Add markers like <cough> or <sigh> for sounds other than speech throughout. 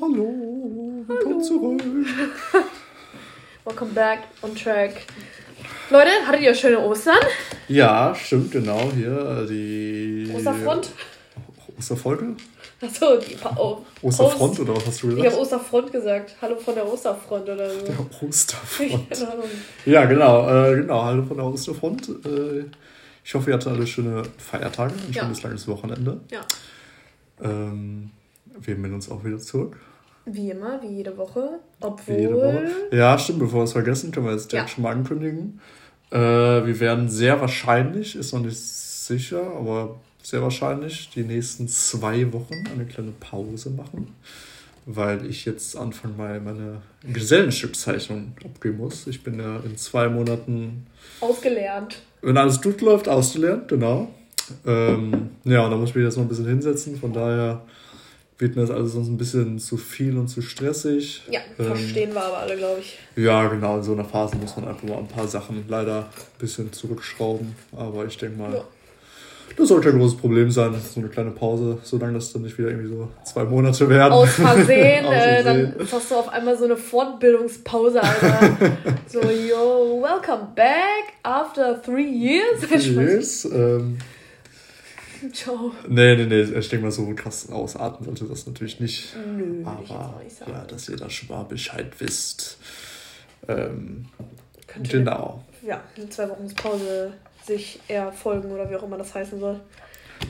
Hallo, hallo, willkommen zurück. Welcome back on track. Leute, hattet ihr schöne Ostern? Ja, stimmt, genau. Hier äh, die. Osterfront? Osterfolge? Achso, die pa oh, Osterfront Ost- oder was hast du Ich gesagt? habe Osterfront gesagt. Hallo von der Osterfront oder so. Der Osterfront. <laughs> Ja, genau, äh, genau. Hallo von der Osterfront. Äh, ich hoffe, ihr hattet alle schöne Feiertage, ein Ja. schönes langes Wochenende. Ja. Ähm, wir melden uns auch wieder zurück. Wie immer, wie jede Woche. Obwohl. Wie jede Woche. Ja, stimmt, bevor wir es vergessen, können wir jetzt direkt Ja. schon mal ankündigen. Äh, wir werden sehr wahrscheinlich, ist noch nicht sicher, aber sehr wahrscheinlich die nächsten zwei Wochen eine kleine Pause machen, weil ich jetzt anfangen mal meine Gesellenstückzeichnung abgeben muss. Ich bin ja in zwei Monaten, Ausgelernt. wenn alles gut läuft, ausgelernt, genau. Ähm, ja, und da muss ich mich jetzt noch ein bisschen hinsetzen, von daher wird mir das alles sonst ein bisschen zu viel und zu stressig. Ja, Ähm, verstehen wir aber alle, glaube ich. Ja, genau, in so einer Phase muss man einfach mal ein paar Sachen leider ein bisschen zurückschrauben. Aber ich denke mal, Ja. das sollte ein großes Problem sein. So eine kleine Pause, solange das dann nicht wieder irgendwie so zwei Monate werden. Aus Versehen, <laughs> Aus äh, Versehen. dann hast du auf einmal so eine Fortbildungspause, Alter. <laughs> so, yo, welcome back after three years. Yes, ähm, <laughs> Ciao. nee, nee, nee, ich denke mal, so krass ausatmen sollte das natürlich nicht. Nö, Aber nicht sagen. ja, dass ihr da schon mal Bescheid wisst. Ähm, genau. ja, eine zwei Wochen Pause sich eher folgen oder wie auch immer das heißen soll.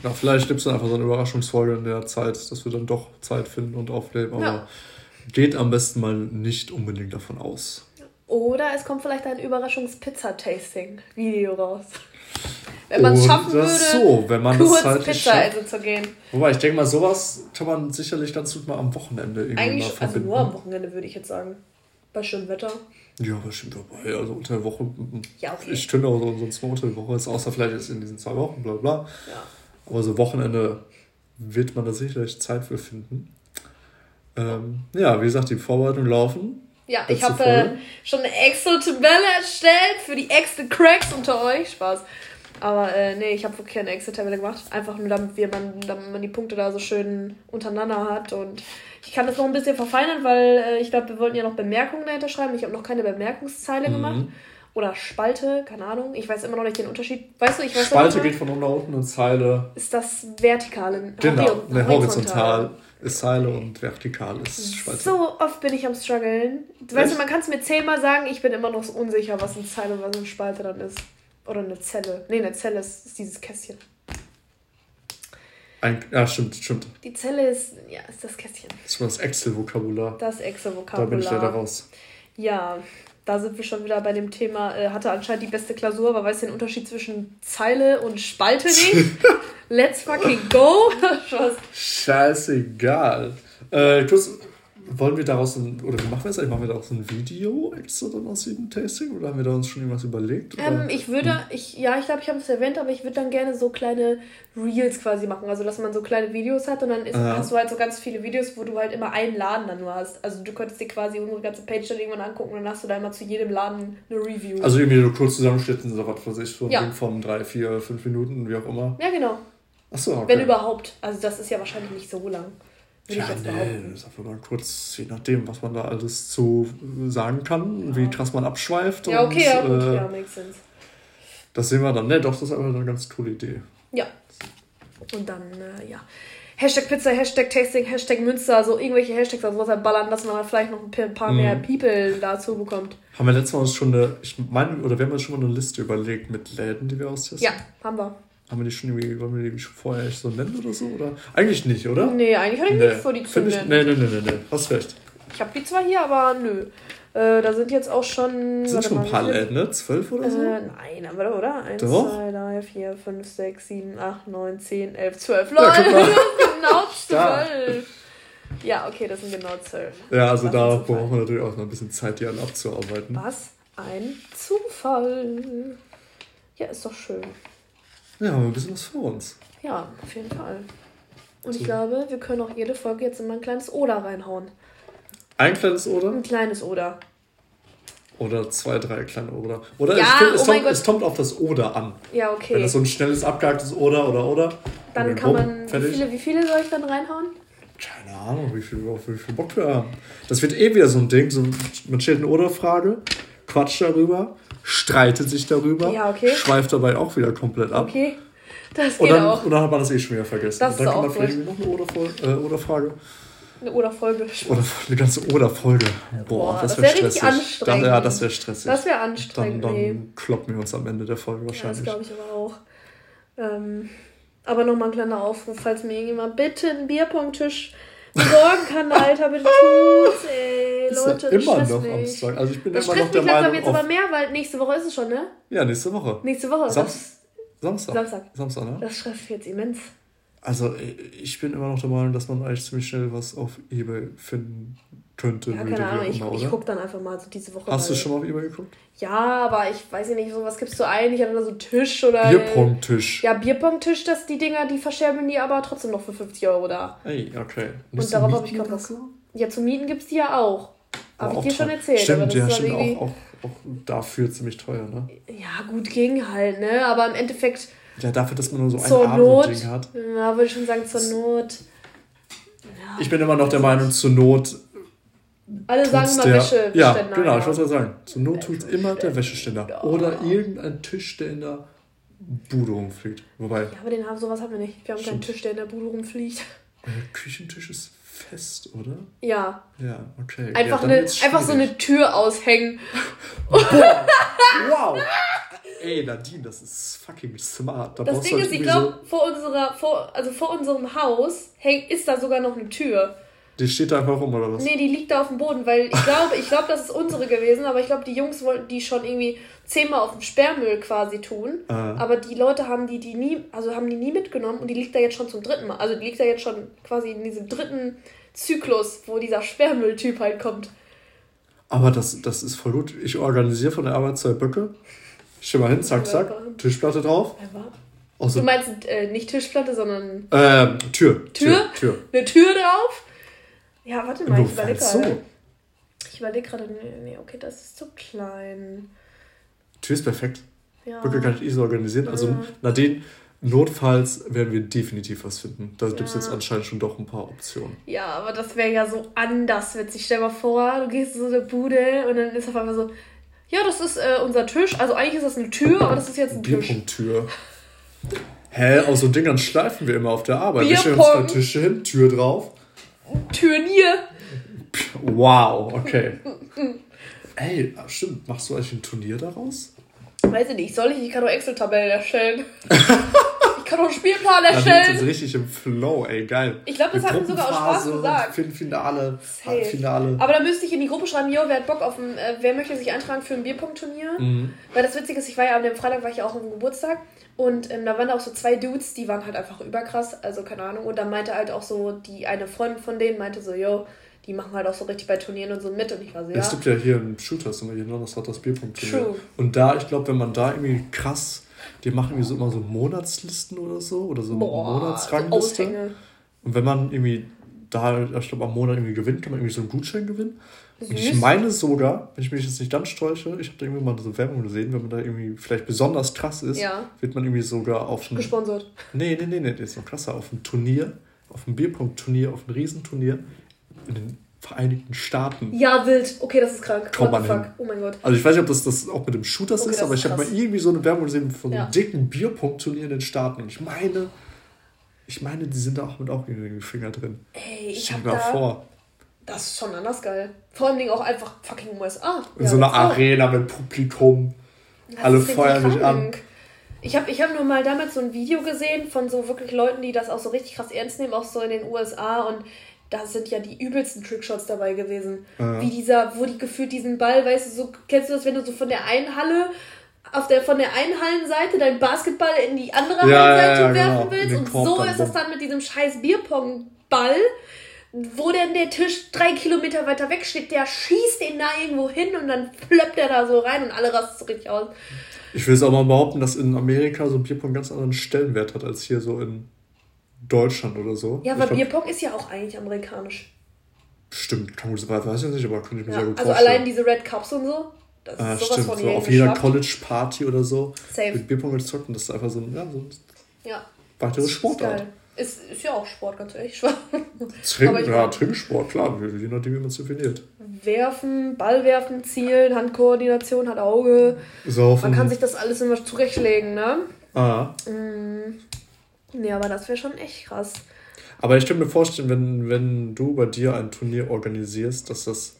Ja, vielleicht gibt es dann einfach so eine Überraschungsfolge in der Zeit, dass wir dann doch Zeit finden und aufnehmen. Aber Ja. geht am besten mal nicht unbedingt davon aus. Oder es kommt vielleicht ein Überraschungs-Pizza-Tasting-Video raus. Wenn man es schaffen würde, so, wenn man kurz das zeitlich Pizza essen zu gehen. Wobei, ich denke mal, sowas kann man sicherlich ganz gut mal am Wochenende irgendwie Eigentlich, mal also verbinden. nur am Wochenende würde ich jetzt sagen. Bei schönem Wetter. Ja, bestimmt dabei. Also unter der Woche. mm, Ja, okay. Ich finde auch so- sonst mal unter der Woche ist, außer vielleicht jetzt in diesen zwei Wochen, bla bla. Ja. Aber so Wochenende wird man da sicherlich Zeit für finden. Ähm, ja, wie gesagt, die Vorbereitungen laufen. Ja, Letzte ich habe äh, schon eine Excel-Tabelle erstellt für die Excel-Cracks unter euch. Spaß. Aber äh, nee, ich habe wirklich keine Excel-Tabelle gemacht. Einfach nur, damit, wir man, damit man die Punkte da so schön untereinander hat. Und ich kann das noch ein bisschen verfeinern, weil äh, ich glaube, wir wollten ja noch Bemerkungen dahinter schreiben. Ich habe noch keine Bemerkungszeile Mhm. gemacht. Oder Spalte, keine Ahnung. Ich weiß immer noch nicht den Unterschied. Weißt du, ich weiß Spalte geht von unten nach unten und Zeile. ist das vertikale. Genau, hori- ne, horizontal ist Zeile und vertikal ist Spalte. So oft bin ich am struggeln. Weißt Echt? du, man kann es mir zehnmal sagen, ich bin immer noch so unsicher, was eine Zeile und was eine Spalte dann ist. Oder eine Zelle. Nee, eine Zelle ist, ist dieses Kästchen. Ein, ja, stimmt, stimmt. Die Zelle ist, ja, ist das Kästchen. Das war das Excel-Vokabular. Das Da bin ich Excel-Vokabular. leider raus. Ja, da sind wir schon wieder bei dem Thema, äh, hatte anscheinend die beste Klausur, aber weiß den Unterschied zwischen Zeile und Spalte nicht. <laughs> Let's fucking go. <laughs> Scheißegal. Äh, kurz, wollen wir daraus ein, oder wie machen wir das eigentlich? Machen wir daraus ein Video extra dann aus jedem Tasting? Oder haben wir da uns schon irgendwas überlegt? Ähm, ich würde, ich, ja, ich glaube, ich habe es erwähnt, aber ich würde dann gerne so kleine Reels quasi machen. Also, dass man so kleine Videos hat und dann ist, hast du halt so ganz viele Videos, wo du halt immer einen Laden dann nur hast. Also, du könntest dir quasi unsere ganze Page dann irgendwann angucken und dann hast du da immer zu jedem Laden eine Review. Also irgendwie so kurz zusammenschnitten, so was weiß ich, so ein Ja. Ding von drei, vier, fünf Minuten, wie auch immer. ja, genau. Achso, okay. Wenn überhaupt. Also, das ist ja wahrscheinlich nicht so lang. Ja, nee, das ist einfach mal kurz, je nachdem, was man da alles zu sagen kann, wie krass man abschweift. Ja, okay, ja, gut. äh, ja, makes sense. Das sehen wir dann. Ne, doch, das ist einfach eine ganz coole Idee. Ja. Und dann, äh, ja. Hashtag Pizza, Hashtag Tasting, Hashtag Münster, so irgendwelche Hashtags also was halt ballern, dass man vielleicht noch ein paar- paar Mhm. mehr People dazu bekommt. Haben wir letztes Mal uns schon eine, ich meine, oder wir haben uns schon mal eine Liste überlegt mit Läden, die wir austesten? Ja, haben wir. Haben wir die schon irgendwie, wollen wir die schon vorher echt so nennen oder so? Oder? Eigentlich nicht, oder? Nee, eigentlich hatte ich nicht vor, die zu Find ich, nennen. nee, nee, nee, nee, nee, hast recht. Ich habe die zwar hier, aber nö. Äh, da sind jetzt auch schon. Sind schon ein paar Läden, ne? Zwölf oder so? Äh, nein, aber oder? 1, Doch. 2, 3, 4, 5, 6, 7, 8, 9, 10, 11, 12. Ja, Leute, mal. <laughs> genau. 12. Ja, okay, das sind genau 12. ja, also da brauchen wir natürlich auch noch ein bisschen Zeit, die alle abzuarbeiten. Was ein Zufall. Ja, ist doch schön. Ja, haben wir ein bisschen was vor uns. Ja, auf jeden Fall. Und ich So. glaube, wir können auch jede Folge jetzt immer ein kleines Oder reinhauen. Ein kleines Oder? Ein kleines Oder. Oder zwei, drei kleine Oder. Oder Ja, es, kommt, es, oh kommt, es kommt auf das Oder an. Ja, Wenn okay. das so ein schnelles, abgehaktes Oder oder Oder. Dann kann bumm, man. Wie viele, wie viele soll ich dann reinhauen? Keine Ahnung, wie viel, auf wie viel Bock wir haben. Das wird eh wieder so ein Ding. So, man stellt eine Oder-Frage, quatscht darüber, streitet sich darüber, Ja, okay. schweift dabei auch wieder komplett ab. Okay. Das Und geht dann, auch. und dann hat man das eh schon wieder vergessen. Das und dann kann man vielleicht gut. noch eine Oder-Frage. Äh, Oder-Frage. Eine Oder-Folge. Oder eine ganze Oder-Folge. Boah, Boah, das wäre wär richtig stressig. anstrengend. Dann, ja, das wäre stressig. Das wäre dann anstrengend. dann nee. kloppen wir uns am Ende der Folge Ja, das wahrscheinlich. glaube ich aber auch. Ähm, aber nochmal ein kleiner Aufruf, falls mir irgendjemand bitte einen Bierpong-Tisch besorgen kann, Alter, bitte tut's, ey. ist Leute, ja immer noch mich. am Start. Also ich bin Das immer noch der mich langsam jetzt Auf, aber mehr, weil nächste Woche ist es schon, ne? ja, nächste Woche. Nächste Woche. Sam Das, Samstag. Samstag. Samstag, ne? das stresst mich jetzt immens. Also ich bin immer noch der Meinung, dass man eigentlich ziemlich schnell was auf Ebay finden könnte. Ja, keine Ahnung, ich, auch ich gucke dann einfach mal so diese Woche. Hast du schon mal auf Ebay geguckt? Ja, aber ich weiß ja nicht, so was gibst du ein? Ich hatte da so einen Tisch oder. Bierpong-Tisch. Ja, Bierpong-Tisch, das die Dinger, die verscherbeln die aber trotzdem noch für 50 Euro da. Ey, okay. Und darauf habe ich keinen Bock. Ja, zu mieten gibt's die ja auch. Habe ich dir schon erzählt. Stimmt, ja, dann stimmt. Auch, auch, auch dafür ziemlich teuer, ne? Ja, gut ging halt, ne? Aber im Endeffekt Ja, dafür, dass man nur so ein. Abendding hat. Ja, würde ich schon sagen, zur Not. Ich bin immer noch der Meinung, zur Not Alle sagen tut's mal der. Wäsche. ja, genau, ich wollte ja sagen. Zur Not tut immer der Wäscheständer. Oder irgendein Tisch, der in der Bude rumfliegt. Wobei, Ja, aber den haben, sowas haben wir nicht. Wir haben keinen. Tisch, der in der Bude rumfliegt. euer Küchentisch ist fest, oder? Ja. Ja, okay. Einfach, ja, eine, einfach so eine Tür aushängen. <laughs> Wow! Ey, Nadine, das ist fucking smart. Da Das Ding ist, ich glaube, vor unserer, vor, also vor unserem Haus hängt, ist da sogar noch eine Tür. Die steht da einfach rum, oder was? Nee, die liegt da auf dem Boden, weil ich glaube, ich glaube, das ist unsere gewesen, aber ich glaube, die Jungs wollten die schon irgendwie zehnmal auf dem Sperrmüll quasi tun. Äh. Aber die Leute haben die, die nie, also haben die nie mitgenommen und die liegt da jetzt schon zum dritten Mal. Also die liegt da jetzt schon quasi in diesem dritten Zyklus, wo dieser Sperrmülltyp halt kommt. Aber das, das ist voll gut. Ich organisiere von der Arbeit zwei Böcke. Ich mal hin, zack, zack. Tischplatte drauf. Außer, du meinst äh, nicht Tischplatte, sondern ähm, Tür. Tür? Tür. eine Tür drauf? Ja, warte mal, ich überlege so. gerade. Ich überlege gerade, nee, nee, okay, das ist zu klein. Tür ist perfekt. Ja. Böcke kann ich easy organisieren. Also, Ja. Nadine, notfalls werden wir definitiv was finden. Da gibt es jetzt anscheinend schon doch ein paar Optionen. Ja, aber das wäre ja so anders witzig. Stell dir mal vor, du gehst in so eine Bude und dann ist auf einmal so, ja, das ist äh, unser Tisch. Also eigentlich ist das eine Tür, aber das ist jetzt ein Tisch. Bierpunkttür. Hä, aus so Dingern schleifen wir immer auf der Arbeit. Wir stellen uns zwei Tische hin, Tür drauf. Turnier. Wow, okay. Ey, stimmt. Machst du eigentlich ein Turnier daraus? Weiß ich nicht, soll ich? Ich kann doch Excel-Tabellen erstellen. <laughs> ich kann doch einen Spielplan Da sind erstellen. jetzt richtig im Flow, ey, geil. Ich glaub, das hat ihm sogar aus Spaß gesagt. Fin- Finale, Safe. Finale. Aber da müsste ich in die Gruppe schreiben, yo, wer hat Bock auf ein, äh, wer möchte sich eintragen für ein Bierpunktturnier? Mhm. Weil das Witzige ist, ich war ja am dem Freitag war ich ja auch dem Geburtstag und ähm, da waren auch so zwei Dudes, die waren halt einfach überkrass, also keine Ahnung. Und dann meinte halt auch so, die eine Freundin von denen meinte so, yo, die machen halt auch so richtig bei Turnieren und so mit und ich war so, ja. Es gibt ja hier einen Shooter, sind wir hier noch, das hat das Bierpunkt-Turnier. True. Und da, ich glaube, wenn man da irgendwie krass, die machen irgendwie so immer so Monatslisten oder so, oder so eine Boah, Monatsrangliste. Aushänge. Und wenn man irgendwie da, ich glaube, am Monat irgendwie gewinnt, kann man irgendwie so einen Gutschein gewinnen. Und ich Süß. meine sogar, wenn ich mich jetzt nicht ganz täusche, ich habe da irgendwie mal so Werbung gesehen, wenn man da irgendwie vielleicht besonders krass ist, Ja. wird man irgendwie sogar auf ein. Gesponsert. Nee, nee, nee, nee, das ist noch krasser. Auf ein Turnier, auf ein Bierpunkt-Turnier, auf ein Riesenturnier in den Vereinigten Staaten. Ja, wild. Okay, das ist krank. Kommt the man fuck? Oh mein Gott. Also ich weiß nicht, ob das, das auch mit dem Shooters Okay, ist, aber ist ich habe mal irgendwie so eine Werbung gesehen von Ja. einem dicken Bierpunkt-Turnier in den Staaten. Und ich meine, ich meine, die sind da auch mit auch irgendwie Finger drin. Ey, ich Stell hab dir mal da... vor. Das ist schon anders geil. Vor allen Dingen auch einfach fucking USA. In Ja, so einer. Arena mit Publikum. Das Alle feuern sich an. Ich habe ich hab nur mal damals so ein Video gesehen von so wirklich Leuten, die das auch so richtig krass ernst nehmen, auch so in den USA und da sind ja die übelsten Trickshots dabei gewesen. Ja. Wie dieser, wo die gefühlt diesen Ball, weißt du, so, kennst du das, wenn du so von der einen Halle auf der, von der einen Hallenseite deinen Basketball in die andere Ja, Hallenseite ja, werfen genau. Willst und so ist das bumm. dann mit diesem scheiß Bierpongball wo denn der Tisch drei Kilometer weiter weg steht, der schießt den da irgendwo hin und dann plöppt er da so rein und alle rasten so richtig aus. Ich will es auch mal behaupten, dass in Amerika so ein Bierpong einen ganz anderen Stellenwert hat als hier so in Deutschland oder so. Ja, aber Bierpong ist ja auch eigentlich amerikanisch. Stimmt, sein, weiß ich nicht, aber könnte ich mir Ja, sehr gut also vorstellen. allein diese Red Cups und so, das Ah, ist sowas stimmt, von so auf jeder. College-Party oder so Safe. wird Bierpong gezockt und das ist einfach so ein, ja, so ein Ja. weiteres Sportart. geil. Ist, ist ja auch Sport, ganz ehrlich. <laughs> Trink, ja, Trinksport, klar, je nachdem, wie man es definiert. Werfen, Ball werfen, zielen, Handkoordination, hat Auge. Saufen. Man kann sich das alles immer zurechtlegen, ne? Ah. Mm. Nee, aber das wäre schon echt krass. Aber ich könnte mir vorstellen, wenn, wenn du bei dir ein Turnier organisierst, dass das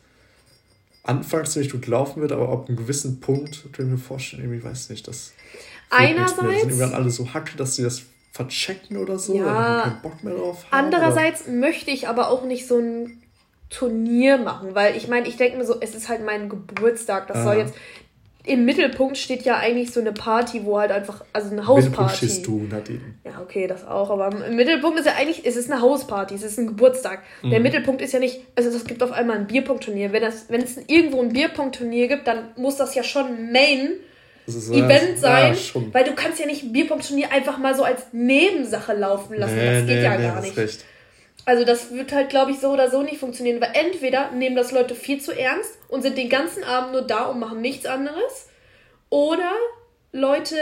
anfangs nicht gut laufen wird, aber ab einem gewissen Punkt könnte ich mir vorstellen, irgendwie weiß nicht, dass einerseits sind irgendwann alle so hacke, dass sie das verchecken oder so, ja, keinen Bock mehr drauf haben. Andererseits oder? möchte ich aber auch nicht so ein Turnier machen, weil ich meine, ich denke mir so, es ist halt mein Geburtstag, das Aha. soll jetzt im Mittelpunkt steht ja eigentlich so eine Party, wo halt einfach, also eine Hausparty. Im Mittelpunkt stehst du, Nadine. Ja, okay, das auch, aber im Mittelpunkt ist ja eigentlich, es ist eine Hausparty, es ist ein Geburtstag. Mhm. Der Mittelpunkt ist ja nicht, also es gibt auf einmal ein Bierpunktturnier. Wenn, das, wenn es irgendwo ein Bierpunktturnier gibt, dann muss das ja schon Main ist, Event sein, ja, weil du kannst ja nicht ein Bierpunktturnier einfach mal so als Nebensache laufen lassen. Nee, das geht nee, ja nee, gar nicht. Recht. Also das wird halt, glaube ich, so oder so nicht funktionieren, weil entweder nehmen das Leute viel zu ernst und sind den ganzen Abend nur da und machen nichts anderes, oder Leute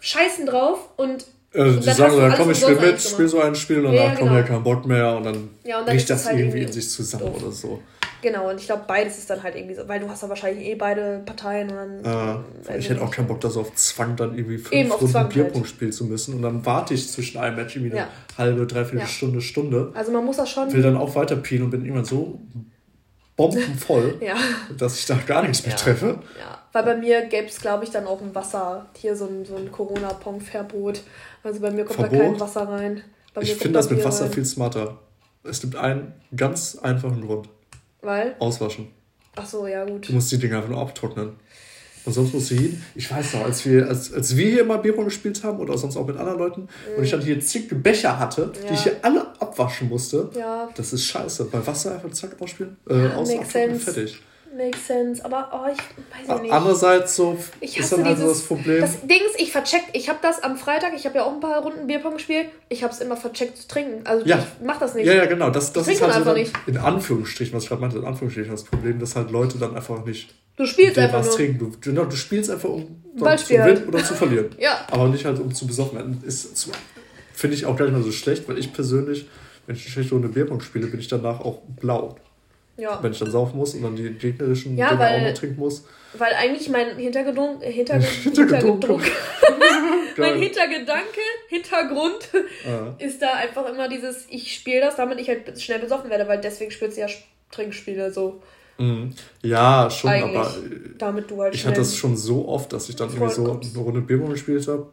scheißen drauf und also die sagen dann, komm, ich spiel mit, spiel so ein Spiel und danach ja, ja, genau. kommt ja kein Bock mehr und dann, ja, und dann bricht das halt irgendwie in sich zusammen doof. oder so. Genau, und ich glaube, beides ist dann halt irgendwie so, weil du hast ja wahrscheinlich eh beide Parteien und dann. Äh, ich hätte auch keinen Bock, da so auf Zwang dann irgendwie fünf Runden Bierpunkt halt. spielen zu müssen und dann warte ich zwischen einem Match irgendwie eine halbe, dreiviertel Stunde, Stunde. Also man muss das schon. Will dann auch weiter pielen und bin irgendwann so bombenvoll, <laughs> ja. dass ich da gar nichts mehr treffe. Ja, weil bei mir gäbe es, glaube ich, dann auch ein Wasser, hier so ein, so ein Corona-Pong-Verbot. Also bei mir kommt Verbot? da kein Wasser rein. Bei ich finde das mit Wasser rein. viel smarter. Es gibt einen ganz einfachen Grund. Weil? Auswaschen. Ach so, ja gut. Du musst die Dinger einfach nur abtrocknen. Und sonst musst du hin. Ich weiß noch, als wir, als, als wir hier mal Bierpong gespielt haben oder sonst auch mit anderen Leuten mm. und ich dann hier zig Becher hatte, ja. die ich hier alle abwaschen musste. Ja. Das ist scheiße. Bei Wasser einfach zack ausspielen, äh, ja, austrocknen, fertig. Makes sense, aber oh, ich weiß nicht. Andererseits so ich ist dann halt so das Problem. Das Ding ist, ich vercheckt, ich habe das am Freitag, ich habe ja auch ein paar Runden Bierpong gespielt, ich habe es immer vercheckt zu trinken. Also ja. ich mach das nicht. Ja, ja, genau. Das, das ist halt so dann, in Anführungsstrichen, was ich gerade meinte, in Anführungsstrichen das Problem, dass halt Leute dann einfach nicht Du spielst einfach was nur. trinken. Du, genau, du spielst einfach, um zu gewinnen halt. oder zu verlieren. <laughs> ja. Aber nicht halt, um zu besoffen werden. Ist finde ich auch gar nicht mal so schlecht, weil ich persönlich, wenn ich eine schlechte Runde Bierpong spiele, bin ich danach auch blau. Ja. Wenn ich dann saufen muss und dann die gegnerischen ja, Dinge weil, auch noch trinken muss. Weil eigentlich mein Hintergedanke, Hinterge Hintergedanke, mein Hintergedanke, Hintergrund ah. ist da einfach immer dieses, ich spiele das, damit ich halt schnell besoffen werde, weil deswegen spielst du ja Trinkspiele so. Mhm. Ja, schon, eigentlich, aber damit du halt ich hatte das schon so oft, dass ich dann irgendwie so eine Runde Bierbo gespielt habe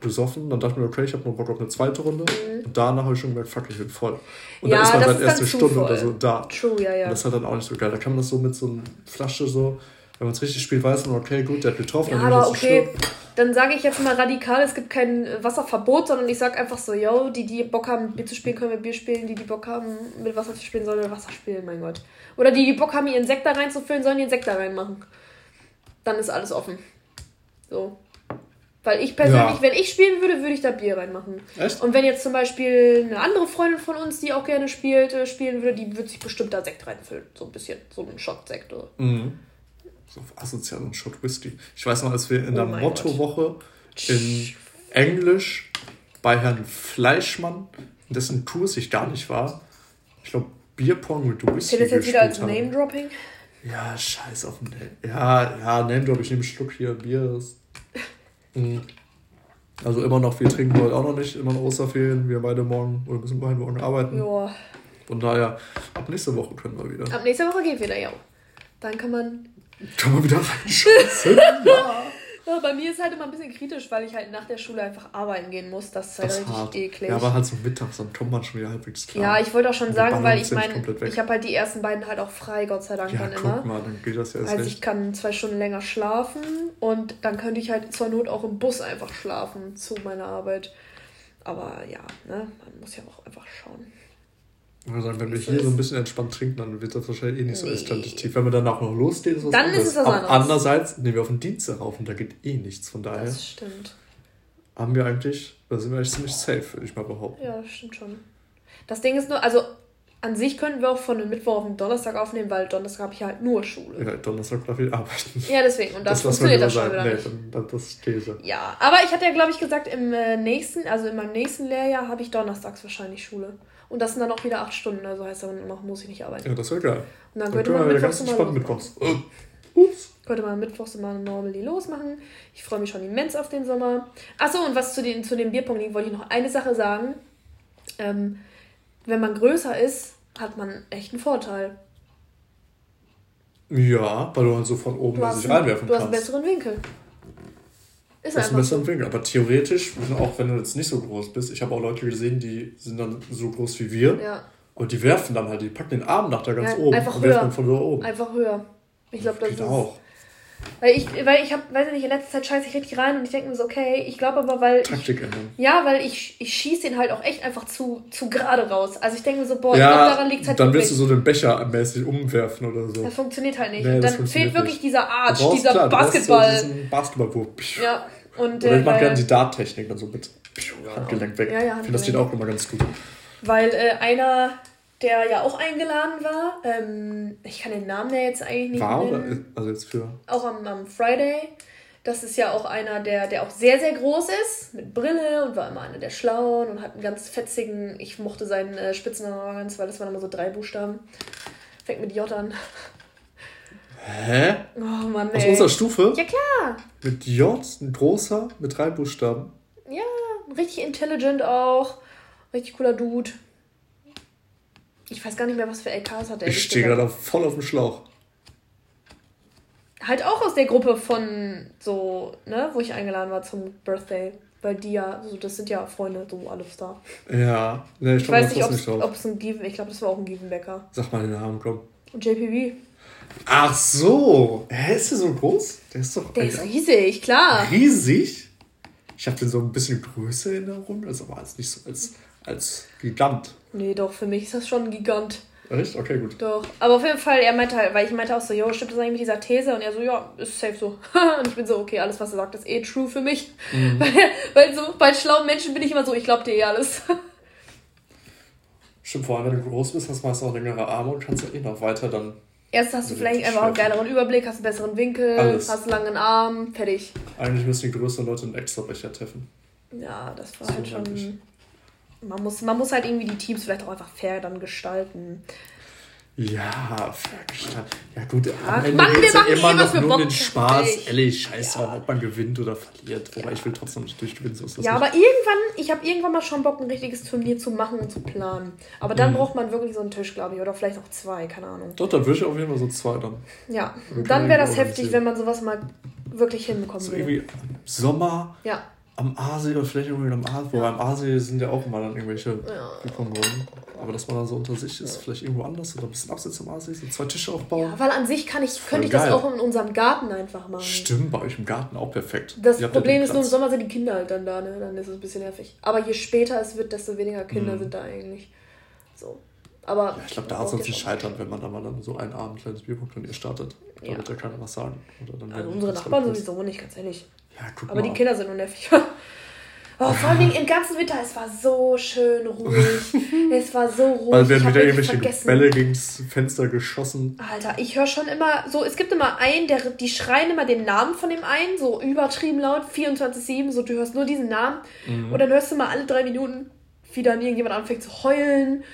besoffen. Dann dachte ich mir, okay, ich habe noch Bock auf eine zweite Runde. Mhm. Und danach habe ich schon gemerkt, fuck, ich bin voll. Und ja, dann ist man dann erst eine Stunde voll. oder so da. True, ja, ja. Und das ist halt dann auch nicht so geil. Da kann man das so mit so einer Flasche so, wenn man es richtig spielt, weiß man, okay, gut, der hat getroffen. Ja, aber okay, dann sage ich jetzt mal radikal, es gibt kein Wasserverbot, sondern ich sage einfach so, yo, die, die Bock haben, Bier zu spielen, können wir Bier spielen. Die, die Bock haben, mit Wasser zu spielen, sollen wir Wasser spielen, mein Gott. Oder die, die Bock haben, ihren Sekt da reinzufüllen, sollen ihren Sekt da reinmachen. Dann ist alles offen. So. Weil ich persönlich, ja. wenn ich spielen würde, würde ich da Bier reinmachen. Echt? Und wenn jetzt zum Beispiel eine andere Freundin von uns, die auch gerne spielt, äh, spielen würde, die würde sich bestimmt da Sekt reinfüllen. So ein bisschen, so ein Shot-Sekt. Mhm. So asozial und Shot Whisky. Ich weiß noch, als wir in oh der Mottowoche in Englisch bei Herrn Fleischmann, dessen Kurs ich gar nicht war, ich glaube Bierpong mit Whisky. Zählt das jetzt wieder als Name-Dropping? Ja, scheiß auf den Name. Ja, ja, Name-Drop, ich nehme einen Schluck hier Bier. Mhm. Also immer noch, wir trinken heute auch noch nicht, immer noch Osterferien. Wir beide morgen oder müssen beide morgen arbeiten. Ja. Von daher, ab nächste Woche können wir wieder. Ab nächste Woche geht wieder, ja. Dann kann man. Kann man wieder <laughs> reinschauen. <laughs> ja. Ja, bei mir ist halt immer ein bisschen kritisch, weil ich halt nach der Schule einfach arbeiten gehen muss. Das ist halt das richtig hart. eklig. Ja, aber halt so mittags, dann kommt man schon wieder halbwegs klar. Ja, ich wollte auch schon sagen, weil ich meine, ich habe halt die ersten beiden halt auch frei, Gott sei Dank ja, dann guck immer. Mal, dann geht das ja also ich kann zwei Stunden länger schlafen und dann könnte ich halt zur Not auch im Bus einfach schlafen zu meiner Arbeit. Aber ja, ne, man muss ja auch einfach schauen. Also wenn wir hier so ein bisschen entspannt trinken, dann wird das wahrscheinlich eh nicht so tief. Wenn wir danach noch losgehen, ist was Dann anderes. ist es was anderes. andererseits nehmen wir auf den Dienstag rauf und da geht eh nichts. Von daher das stimmt. haben wir eigentlich, da sind wir eigentlich ziemlich safe, würde ich mal behaupten. Ja, das stimmt schon. Das Ding ist nur, also an sich könnten wir auch von einem Mittwoch auf den Donnerstag aufnehmen, weil Donnerstag habe ich halt nur Schule. Ja, Donnerstag darf ich arbeiten. Ja, deswegen. Und das, das funktioniert das schon wieder Nee, nicht. dann, dann, das ist These. Ja, aber ich hatte ja, glaube ich, gesagt, im äh, nächsten, also in meinem nächsten Lehrjahr habe ich donnerstags wahrscheinlich Schule. Und das sind dann auch wieder acht Stunden, also heißt dann noch muss ich nicht arbeiten. Ja, das wäre geil. Und dann könnte man mittwochs losmachen. mittwochs. Äh, Ups. Könnte man mittwochs immer normally losmachen. Ich freue mich schon immens auf den Sommer. Achso, und was zu den, zu dem Bierpong wollte ich noch eine Sache sagen. Ähm, wenn man größer ist, hat man echt einen Vorteil. Ja, weil du halt so von oben Du sich reinwerfen du hast einen kannst. besseren Winkel. Ist einen einfach so. besseren Winkel. Aber theoretisch, auch wenn du jetzt nicht so groß bist, ich habe auch Leute gesehen, die sind dann so groß wie wir. Ja, Und die werfen dann halt, die packen den Arm nach da ganz Ja, oben einfach und werfen höher. dann von da oben. einfach höher. Ich glaube, das Geht ist. auch. Weil ich, weil ich habe, weiß ich nicht, in letzter Zeit scheiße ich richtig rein und ich denke mir so, okay, ich glaube aber, weil. Taktik ändern. ja, weil ich, ich schieße den halt auch echt einfach zu, zu gerade raus. Also ich denke mir so, boah, ich glaube, daran liegt halt dann willst du so den Becher mäßig umwerfen oder so. Das funktioniert halt nicht. Nee, dann fehlt wirklich nicht. dieser Arch, brauchst, dieser klar, Basketball. So Basketballwurf. Ja, und Oder äh, ich mache gerne die Dart-Technik dann so mit Handgelenk weg. Ja, ja, ich finde, das Handgelenk. auch immer ganz gut. weil äh, einer, der ja auch eingeladen war, ähm, ich kann den Namen ja jetzt eigentlich nicht War oder? nennen. Also jetzt für. Auch am, am Friday. Das ist ja auch einer, der, der auch sehr, sehr groß ist, mit Brille und war immer einer der Schlauen und hat einen ganz fetzigen, ich mochte seinen äh, Spitznamen ganz, weil das waren immer so drei Buchstaben. Fängt mit J an. Hä? Oh Mann, Aus ey. unserer Stufe? Ja klar. Mit J, ein großer, mit drei Buchstaben. Ja, richtig intelligent auch. Richtig cooler Dude. Ich weiß gar nicht mehr, was für LKs hat er. Ich stehe gerade voll auf dem Schlauch. Halt auch aus der Gruppe von so, ne, wo ich eingeladen war zum Birthday. Weil die ja, so, das sind ja Freunde, so alles da. Ja, ne, ich, Ich weiß nicht, ob es ein Given, ich glaube, das war auch ein Givenbecker. Sag mal den Namen, komm. Und JPV. Ach so. Hä, ist der so groß? Der ist doch Der ist riesig, klar. riesig. Ich habe den so ein bisschen größer in Erinnerung, also aber als nicht so als, als Gigant. Nee, doch, für mich ist das schon ein Gigant. Echt? Okay, gut. Doch. Aber auf jeden Fall, er meinte halt, weil ich meinte auch so, jo, stimmt das eigentlich mit dieser These? Und er so, ja, ist safe so. <laughs> und ich bin so, okay, alles, was er sagt, ist eh true für mich. Mhm. <laughs> Weil, weil so, bei schlauen Menschen bin ich immer so, ich glaub dir eh alles. <laughs> Stimmt, vor allem, wenn du groß bist, hast du meist auch längere Arme und kannst ja eh noch weiter dann. Erst hast du vielleicht einfach einen geileren Überblick, hast einen besseren Winkel, Alles. hast einen langen Arm, fertig. Eigentlich müssen die größeren Leute einen extra Becher treffen. Ja, das war So halt schon. Man muss, man muss halt irgendwie die Teams vielleicht auch einfach fair dann gestalten. Ja, verstanden. Ja, gut, Ach, am Ende Mann, wir ja machen immer eh, was noch wir nur um den Bock Spaß. Ehrlich, scheiß Ja. ob man gewinnt oder verliert. Wobei ich will trotzdem nicht durchgewinnen, so ist das Ja, nicht. aber irgendwann, ich habe irgendwann mal schon Bock, ein richtiges Turnier zu machen und zu planen. Aber dann Mhm. braucht man wirklich so einen Tisch, glaube ich. Oder vielleicht auch zwei, keine Ahnung. Doch, dann würde ich auf jeden Fall so zwei dann. Ja, dann wäre das heftig, wenn man sowas mal wirklich hinbekommen So würde. irgendwie Sommer Ja, am Aasee oder vielleicht irgendwie am Aasee. Wobei am Aasee sind ja auch immer dann irgendwelche Ja. gekommen worden. Aber dass man dann so unter sich ist, vielleicht irgendwo anders oder ein bisschen abseits am Aasee, so zwei Tische aufbauen. ja weil an sich kann ich, könnte ich das geil. auch in unserem Garten einfach machen. Stimmt, bei euch im Garten auch perfekt. Das Ihr ja Problem ist nur, im. Sommer sind die Kinder halt dann da, ne? Dann ist es ein bisschen nervig. Aber je später es wird, desto weniger Kinder Mhm. sind da eigentlich. So. Aber. Ja, ich glaube, da soll es ihr nicht scheitern, wenn man da mal dann so einen Abend kleines Bierpunkt startet. Da Ja. wird ja keiner was sagen. Oder dann Also unsere das Nachbarn sowieso nicht, ganz ehrlich. Ja, guck Aber mal. die Kinder sind nur nervig. <laughs> Oh, vor allem im ganzen Winter, es war so schön ruhig. <laughs> es war so ruhig. Weil werden wieder irgendwelche Bälle gegen das Fenster geschossen. Alter, ich höre schon immer so, es gibt immer einen, der, die schreien immer den Namen von dem einen, so übertrieben laut, 24-7, so du hörst nur diesen Namen. Mhm. Und dann hörst du mal alle drei Minuten, wie dann irgendjemand anfängt zu heulen.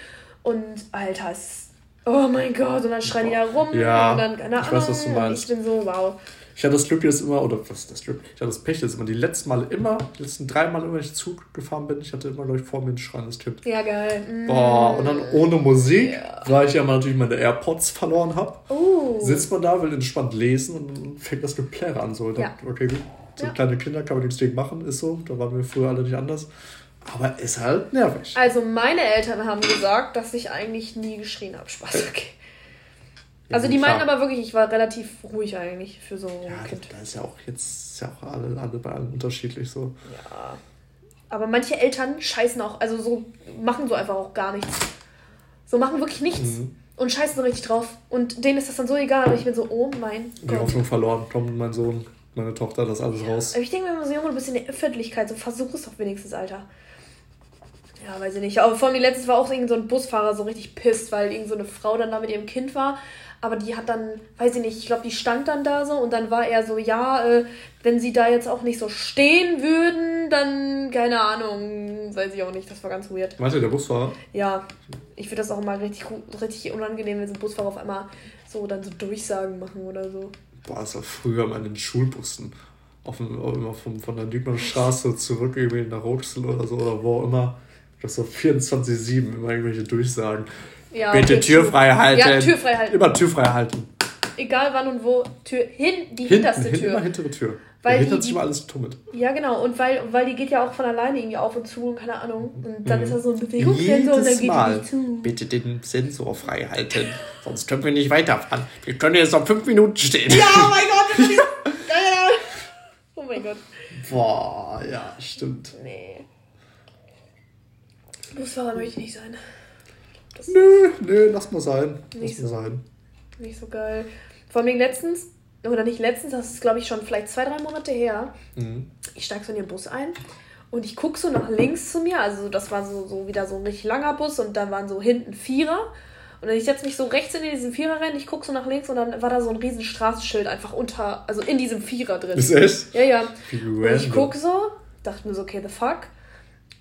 Und Alter, es. Oh mein Gott, und dann schreien die da rum. Ja, und dann, keine ich weiß, was du meinst. Ich bin so, wow. Ich hatte das Glück jetzt immer, oder was ist das Glück? Ich hatte das Pech jetzt immer, die letzten Male immer, die letzten drei Mal immer, wenn ich Zug gefahren bin, ich hatte immer, glaube ich, vor mir ein schreiendes Kind. Ja, geil. Mm. Boah, und dann ohne Musik, Ja. weil ich ja mal natürlich meine AirPods verloren habe, Oh. sitzt man da, will entspannt lesen und dann fängt das Geplärre an. So, Ja. dann, okay, gut. So Ja. kleine Kinder kann man nichts gegen machen, ist so. Da waren wir früher alle nicht anders. Aber ist halt nervig. Also meine Eltern haben gesagt, dass ich eigentlich nie geschrien habe. Spaß, okay. Also die klar. meinten aber wirklich, ich war relativ ruhig eigentlich für so Ja, ein Kind. da ist ja auch jetzt ist ja auch alle, alle bei allen unterschiedlich so. Ja. Aber manche Eltern scheißen auch, also so machen so einfach auch gar nichts. So machen wirklich nichts Mhm. und scheißen so richtig drauf. Und denen ist das dann so egal. Und ich bin so, oh mein Die Gott. Hoffnung verloren. Kommt mein Sohn, meine Tochter, das alles raus. Aber ich denke mir immer so, Junge, du bist in der Öffentlichkeit, so versuch es doch wenigstens, Alter. Ja, weiß ich nicht. Aber vor allem letztes war auch irgend so ein Busfahrer so richtig pisst, weil irgend so eine Frau dann da mit ihrem Kind war. Aber die hat dann, weiß ich nicht, ich glaube, die stand dann da so und dann war er so, ja, äh, wenn sie da jetzt auch nicht so stehen würden, dann, keine Ahnung, weiß ich auch nicht. Das war ganz weird. Meinst du, der Busfahrer? Ja, ich finde das auch immer richtig, richtig unangenehm, wenn so ein Busfahrer auf einmal so dann so Durchsagen machen oder so. Boah, das war früher mal in den Schulbussen. Auf dem, immer von, von der Diekmannstraße zurück irgendwie nach Rotsel oder so oder wo auch immer. Das war 24-7 immer irgendwelche Durchsagen. Ja, Bitte Tür frei halten. Ja, Tür frei halten. Immer Tür frei halten. Egal wann und wo, Tür, hin, die Hinten, hinterste Tür. Immer hintere Tür. Weil Dahinter die, sich immer alles tummelt. Ja, genau. Und weil, weil die geht ja auch von alleine irgendwie auf und zu und keine Ahnung. Und dann mhm. ist da so ein Bewegungssensor und dann geht Mal. die nicht zu. Bitte den Sensor frei halten. Sonst können wir nicht weiterfahren. Wir können jetzt noch fünf Minuten stehen. Ja, oh mein Gott. ja. Oh mein Gott. Boah, ja, stimmt. Nee. Busfahrer möchte ich nicht sein. Das nö, nö, lass mal sein. Nicht lass so, mal sein. Nicht so geil. Vor allem letztens, oder nicht letztens, das ist glaube ich schon vielleicht zwei, drei Monate her. Mhm. Ich steige so in den Bus ein und ich gucke so nach links zu mir. Also das war so, so wieder so ein richtig langer Bus und dann waren so hinten Vierer. Und dann ich setze mich so rechts in diesen Vierer rein, ich gucke so nach links und dann war da so ein riesen Straßenschild einfach unter, also in diesem Vierer drin. Ist echt? Ja, ja. Und ich gucke so, dachte mir so, okay, the fuck.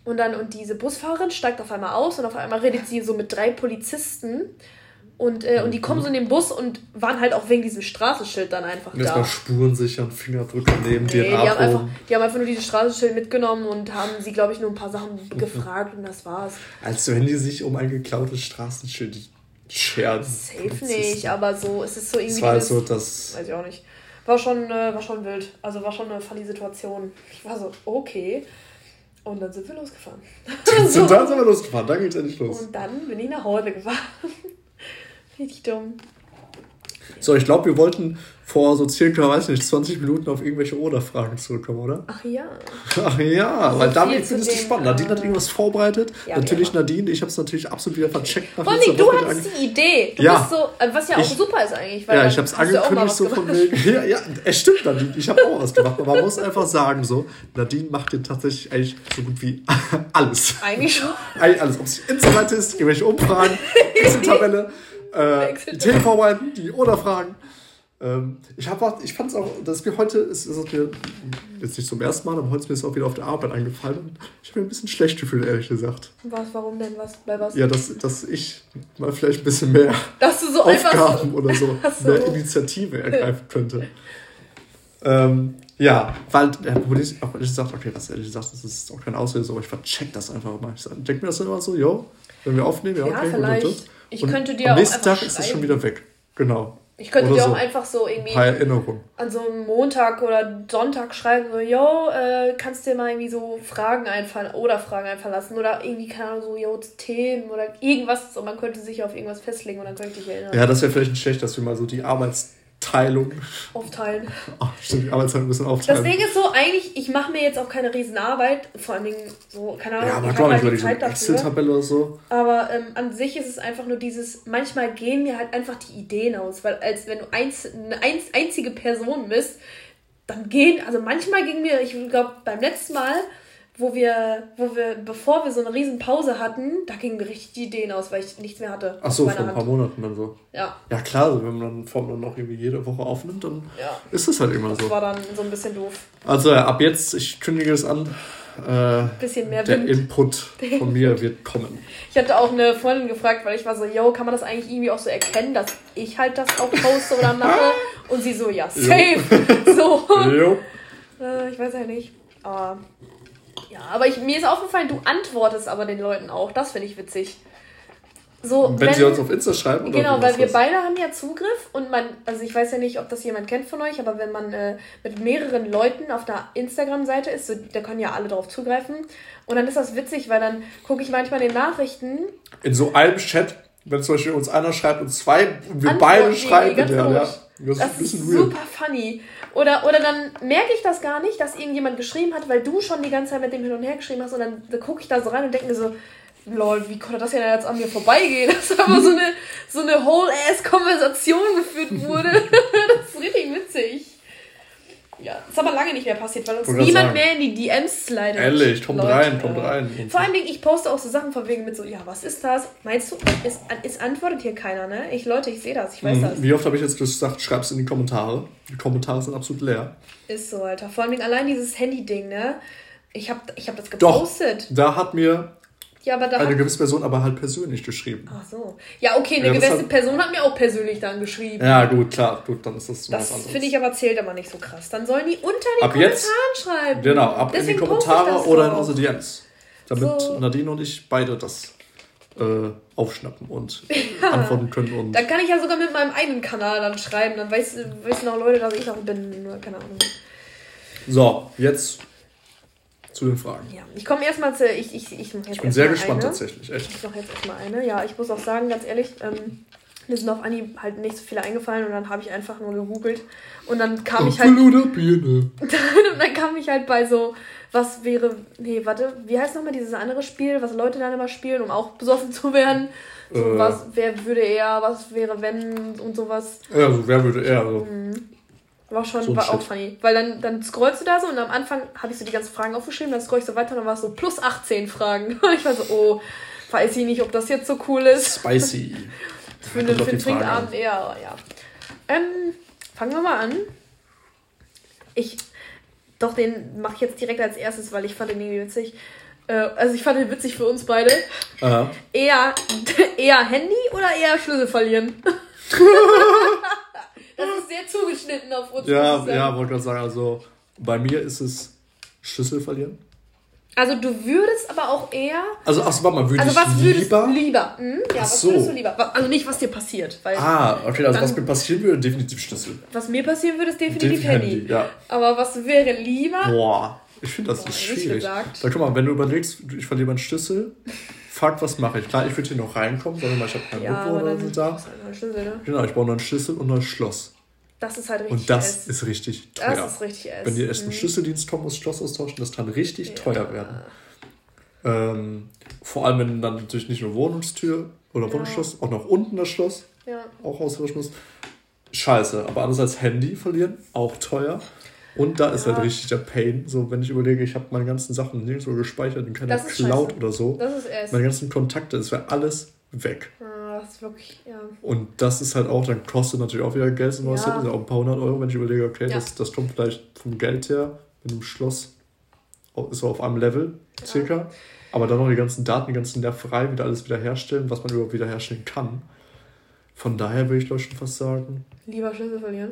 Und dann, und diese Busfahrerin steigt auf einmal aus und auf einmal redet sie so mit drei Polizisten. Und, äh, und die kommen so in den Bus und waren halt auch wegen diesem Straßenschild dann einfach und da. Erstmal Spuren sichern, Fingerabdrücke nehmen, nee, DNA die haben, einfach, die haben einfach nur dieses Straßenschild mitgenommen und haben sie, glaube ich, nur ein paar Sachen gefragt und das war's. Als wenn die sich um ein geklautes Straßenschild scheren. Safe nicht, aber so, es ist so irgendwie. Das war dieses, so, das. Weiß ich auch nicht. War schon, äh, war schon wild. Also war schon eine funny Situation. Ich war so, okay. Und dann sind wir losgefahren. so. <laughs> Dann sind wir losgefahren, dann geht's endlich los. Und dann bin ich nach Hause gefahren. <laughs> Richtig dumm. So, ich glaube, wir wollten vor so circa, weiß nicht, 20 Minuten auf irgendwelche Oder-Fragen zurückkommen, oder? Ach ja. Ach ja, so weil damit findest du spannend. Nadine hat irgendwas vorbereitet. Ja, natürlich Nadine, ich habe es natürlich absolut wieder vercheckt. Vor allem, du hattest die Idee. Du ja. bist so, äh, was ja auch ich, super ist eigentlich. ja, ich habe es angekündigt so von wegen. <laughs> Ja, ja, es stimmt, Nadine. Ich habe auch was gemacht. Aber man muss einfach sagen, so, Nadine macht dir tatsächlich eigentlich so gut wie <laughs> alles. Eigentlich <laughs> schon. Eigentlich alles. Ob es Internet ist, irgendwelche Umfragen, Excel-Tabelle, äh, die Themen vorbereiten, die Oder-Fragen. Ähm, ich hab, ich fand es auch, dass mir heute ist, ist es mir jetzt nicht zum ersten Mal, aber heute ist mir es auch wieder auf der Arbeit eingefallen. Ich habe mir ein bisschen schlecht gefühlt, ehrlich gesagt. Was, warum denn? Was, bei was? Ja, dass, dass ich mal vielleicht ein bisschen mehr so Aufgaben oder so, <laughs> so, mehr Initiative ergreifen könnte. ähm, ja, weil, äh, wo ich auch ehrlich gesagt, okay, das ehrlich gesagt, das ist auch kein Auslöser, aber ich vercheck das einfach mal. Ich denke mir das dann immer so, jo, wenn wir aufnehmen, ja, okay, ja, vielleicht. Und, und, ich könnte dir am nächsten Tag ist es schon wieder weg. Genau. Ich könnte dir auch einfach so irgendwie an so einem Montag oder Sonntag schreiben, so, yo, äh, kannst dir mal irgendwie so Fragen einfallen oder Fragen einfallen lassen oder irgendwie, keine Ahnung, so, yo, Themen oder irgendwas und man könnte sich auf irgendwas festlegen und dann könnte ich dich erinnern. Ja, das wäre vielleicht nicht schlecht, dass wir mal so die Arbeits Teilung. Aufteilen. Oh, stimmt, die Arbeitszeit ein bisschen aufteilen. Das Ding ist so, eigentlich, ich mache mir jetzt auch keine Riesenarbeit, vor allen Dingen so, keine Ahnung, ja, aber ich habe halt die Zeit so Excel-Tabelle oder so. Aber ähm, an sich ist es einfach nur dieses, manchmal gehen mir halt einfach die Ideen aus, weil als wenn du eins, eine eins, einzige Person bist, dann gehen, also manchmal ging mir, ich glaube beim letzten Mal wo wir, wo wir, bevor wir so eine riesen Pause hatten, da gingen mir richtig die Ideen aus, weil ich nichts mehr hatte. Ach so, vor ein paar Monaten dann so. Ja. Ja klar, also wenn man dann dann noch irgendwie jede Woche aufnimmt, dann ja. ist das halt immer das so. Das war dann so ein bisschen doof. Also ab jetzt, ich kündige es an. Äh, bisschen mehr der Wind. Input von mir <laughs> wird kommen. Ich hatte auch eine Freundin gefragt, weil ich war so, yo, kann man das eigentlich irgendwie auch so erkennen, dass ich halt das auch poste oder mache? Und sie so, ja, safe. <laughs> so. Jo. Äh, ich weiß ja nicht. Aber ja, aber ich, mir ist aufgefallen, du antwortest aber den Leuten auch. Das finde ich witzig. So, wenn, wenn, sie uns auf Insta schreiben? Oder genau, weil wir das? beide haben ja Zugriff und man, also ich weiß ja nicht, ob das jemand kennt von euch, aber wenn man äh, mit mehreren Leuten auf der Instagram-Seite ist, so, da können ja alle darauf zugreifen. Und dann ist das witzig, weil dann gucke ich manchmal in den Nachrichten. In so einem Chat, wenn zum Beispiel uns einer schreibt und zwei und wir Antworten, beide schreiben, ja, ja, das, das ist, ist super funny. Oder, oder dann merke ich das gar nicht, dass irgendjemand geschrieben hat, weil du schon die ganze Zeit mit dem hin und her geschrieben hast und dann, gucke ich da so rein und denke mir so, lol, wie konnte das ja jetzt an mir vorbeigehen? <laughs> Dass aber so eine, so eine Whole-Ass-Konversation geführt wurde. <laughs> das ist richtig witzig. Ja, ist aber lange nicht mehr passiert, weil uns niemand mehr in die DMs slidet. Ehrlich, kommt rein, kommt rein. Vor allem, ich poste auch so Sachen von wegen mit so, ja, was ist das? Meinst du, es, es antwortet hier keiner, ne? Ich, Leute, ich sehe das, ich weiß mhm. das. Wie oft habe ich jetzt gesagt, schreib's in die Kommentare. Die Kommentare sind absolut leer. Ist so, Alter. Vor allem allein dieses Handy-Ding, ne? Ich habe ich hab das gepostet. Doch, da hat mir ja, aber da eine gewisse Person aber halt persönlich geschrieben. Ach so. Ja, okay, eine ja, gewisse hat... Person hat mir auch persönlich dann geschrieben. Ja, gut, klar, gut, dann ist das so Das finde ich aber zählt aber nicht so krass. Dann sollen die unter den ab Kommentaren jetzt, schreiben. Genau, ab Deswegen in die Kommentare oder in unsere DMs. Damit so. Nadine und ich beide das äh, aufschnappen und ja. <laughs> antworten können. Und dann kann ich ja sogar mit meinem eigenen Kanal dann schreiben. Dann weiß, wissen auch Leute, dass ich noch bin. Keine Ahnung. So, jetzt zu den Fragen. Ja, ich komme erstmal zu. Ich, ich, ich, ich bin sehr gespannt eine. tatsächlich, echt. Ich mache jetzt erstmal eine. Ja, ich muss auch sagen, ganz ehrlich, ähm, mir sind auf Anhieb halt nicht so viele eingefallen und dann habe ich einfach nur gegoogelt und dann kam ich halt. Birne. <laughs> dann, dann kam ich halt bei so, was wäre. Nee, warte, wie heißt nochmal dieses andere Spiel, was Leute dann immer spielen, um auch besoffen zu werden? So, äh, was, wer würde eher, was wäre wenn und sowas. Ja, so wer würde eher, so. Mhm. War schon, so war auch funny. Weil dann, dann scrollst du da so und am Anfang habe ich so die ganzen Fragen aufgeschrieben, dann scroll ich so weiter und dann war es so plus 18 Fragen. <laughs> Und ich war so, oh, weiß ich nicht, ob das jetzt so cool ist. Spicy. <laughs> für einen für Trinkabend eher, ja. Ähm, fangen wir mal an. Ich, doch, den mache ich jetzt direkt als erstes, weil ich fand den irgendwie witzig. Äh, also ich fand den witzig für uns beide. Uh. Eher, <laughs> eher Handy oder eher Schlüssel verlieren? Das ist sehr zugeschnitten auf uns. Ja, ja, wollte gerade sagen, also bei mir ist es Schlüssel verlieren. Also du würdest aber auch eher. Also ach, warte mal, würde also, was würdest lieber? lieber? Hm? Ja, was so. würdest du lieber? Also nicht, was dir passiert. Weil ah, okay, also was mir passieren würde, definitiv Schlüssel. Was mir passieren würde, ist definitiv, definitiv Handy. Handy. Ja. Aber was wäre lieber? Boah, ich finde das Boah, ist schwierig. Da guck mal, wenn du überlegst, ich verliere meinen Schlüssel, fuck, was mache ich? Klar, ich würde hier noch reinkommen, sondern ich habe keinen ja, Mitbewohner da. Halt Schlüssel, ne? Genau, ich brauche noch einen Schlüssel und noch ein Schloss. Das ist halt richtig. Und das S. ist richtig teuer. Das ist richtig S. Wenn ihr erst einen mhm. Schlüsseldienst kommt, muss Schloss austauschen, das kann richtig ja. teuer werden. Ähm, vor allem, wenn dann natürlich nicht nur Wohnungstür oder ja. Wohnungsschloss, auch noch unten das Schloss ja. auch austauschen muss. Scheiße, aber anders als Handy verlieren, auch teuer. Und da ist halt richtig der Pain. So, wenn ich überlege, ich habe meine ganzen Sachen nirgendwo gespeichert in keiner Cloud oder so. Das ist erst. Meine ganzen Kontakte, es wäre alles weg. Ah, das ist wirklich, ja. Und das ist halt auch, dann kostet natürlich auch wieder Geld neues ja. Auch ein paar hundert Euro, wenn ich überlege, okay, ja. das, das kommt vielleicht vom Geld her, mit einem Schloss ist so auf einem Level circa. Ja. Aber dann noch die ganzen Daten, die ganzen Nerverei, wieder alles wiederherstellen, was man überhaupt wiederherstellen kann. Von daher würde ich glaube schon fast sagen. Lieber Schlüssel verlieren?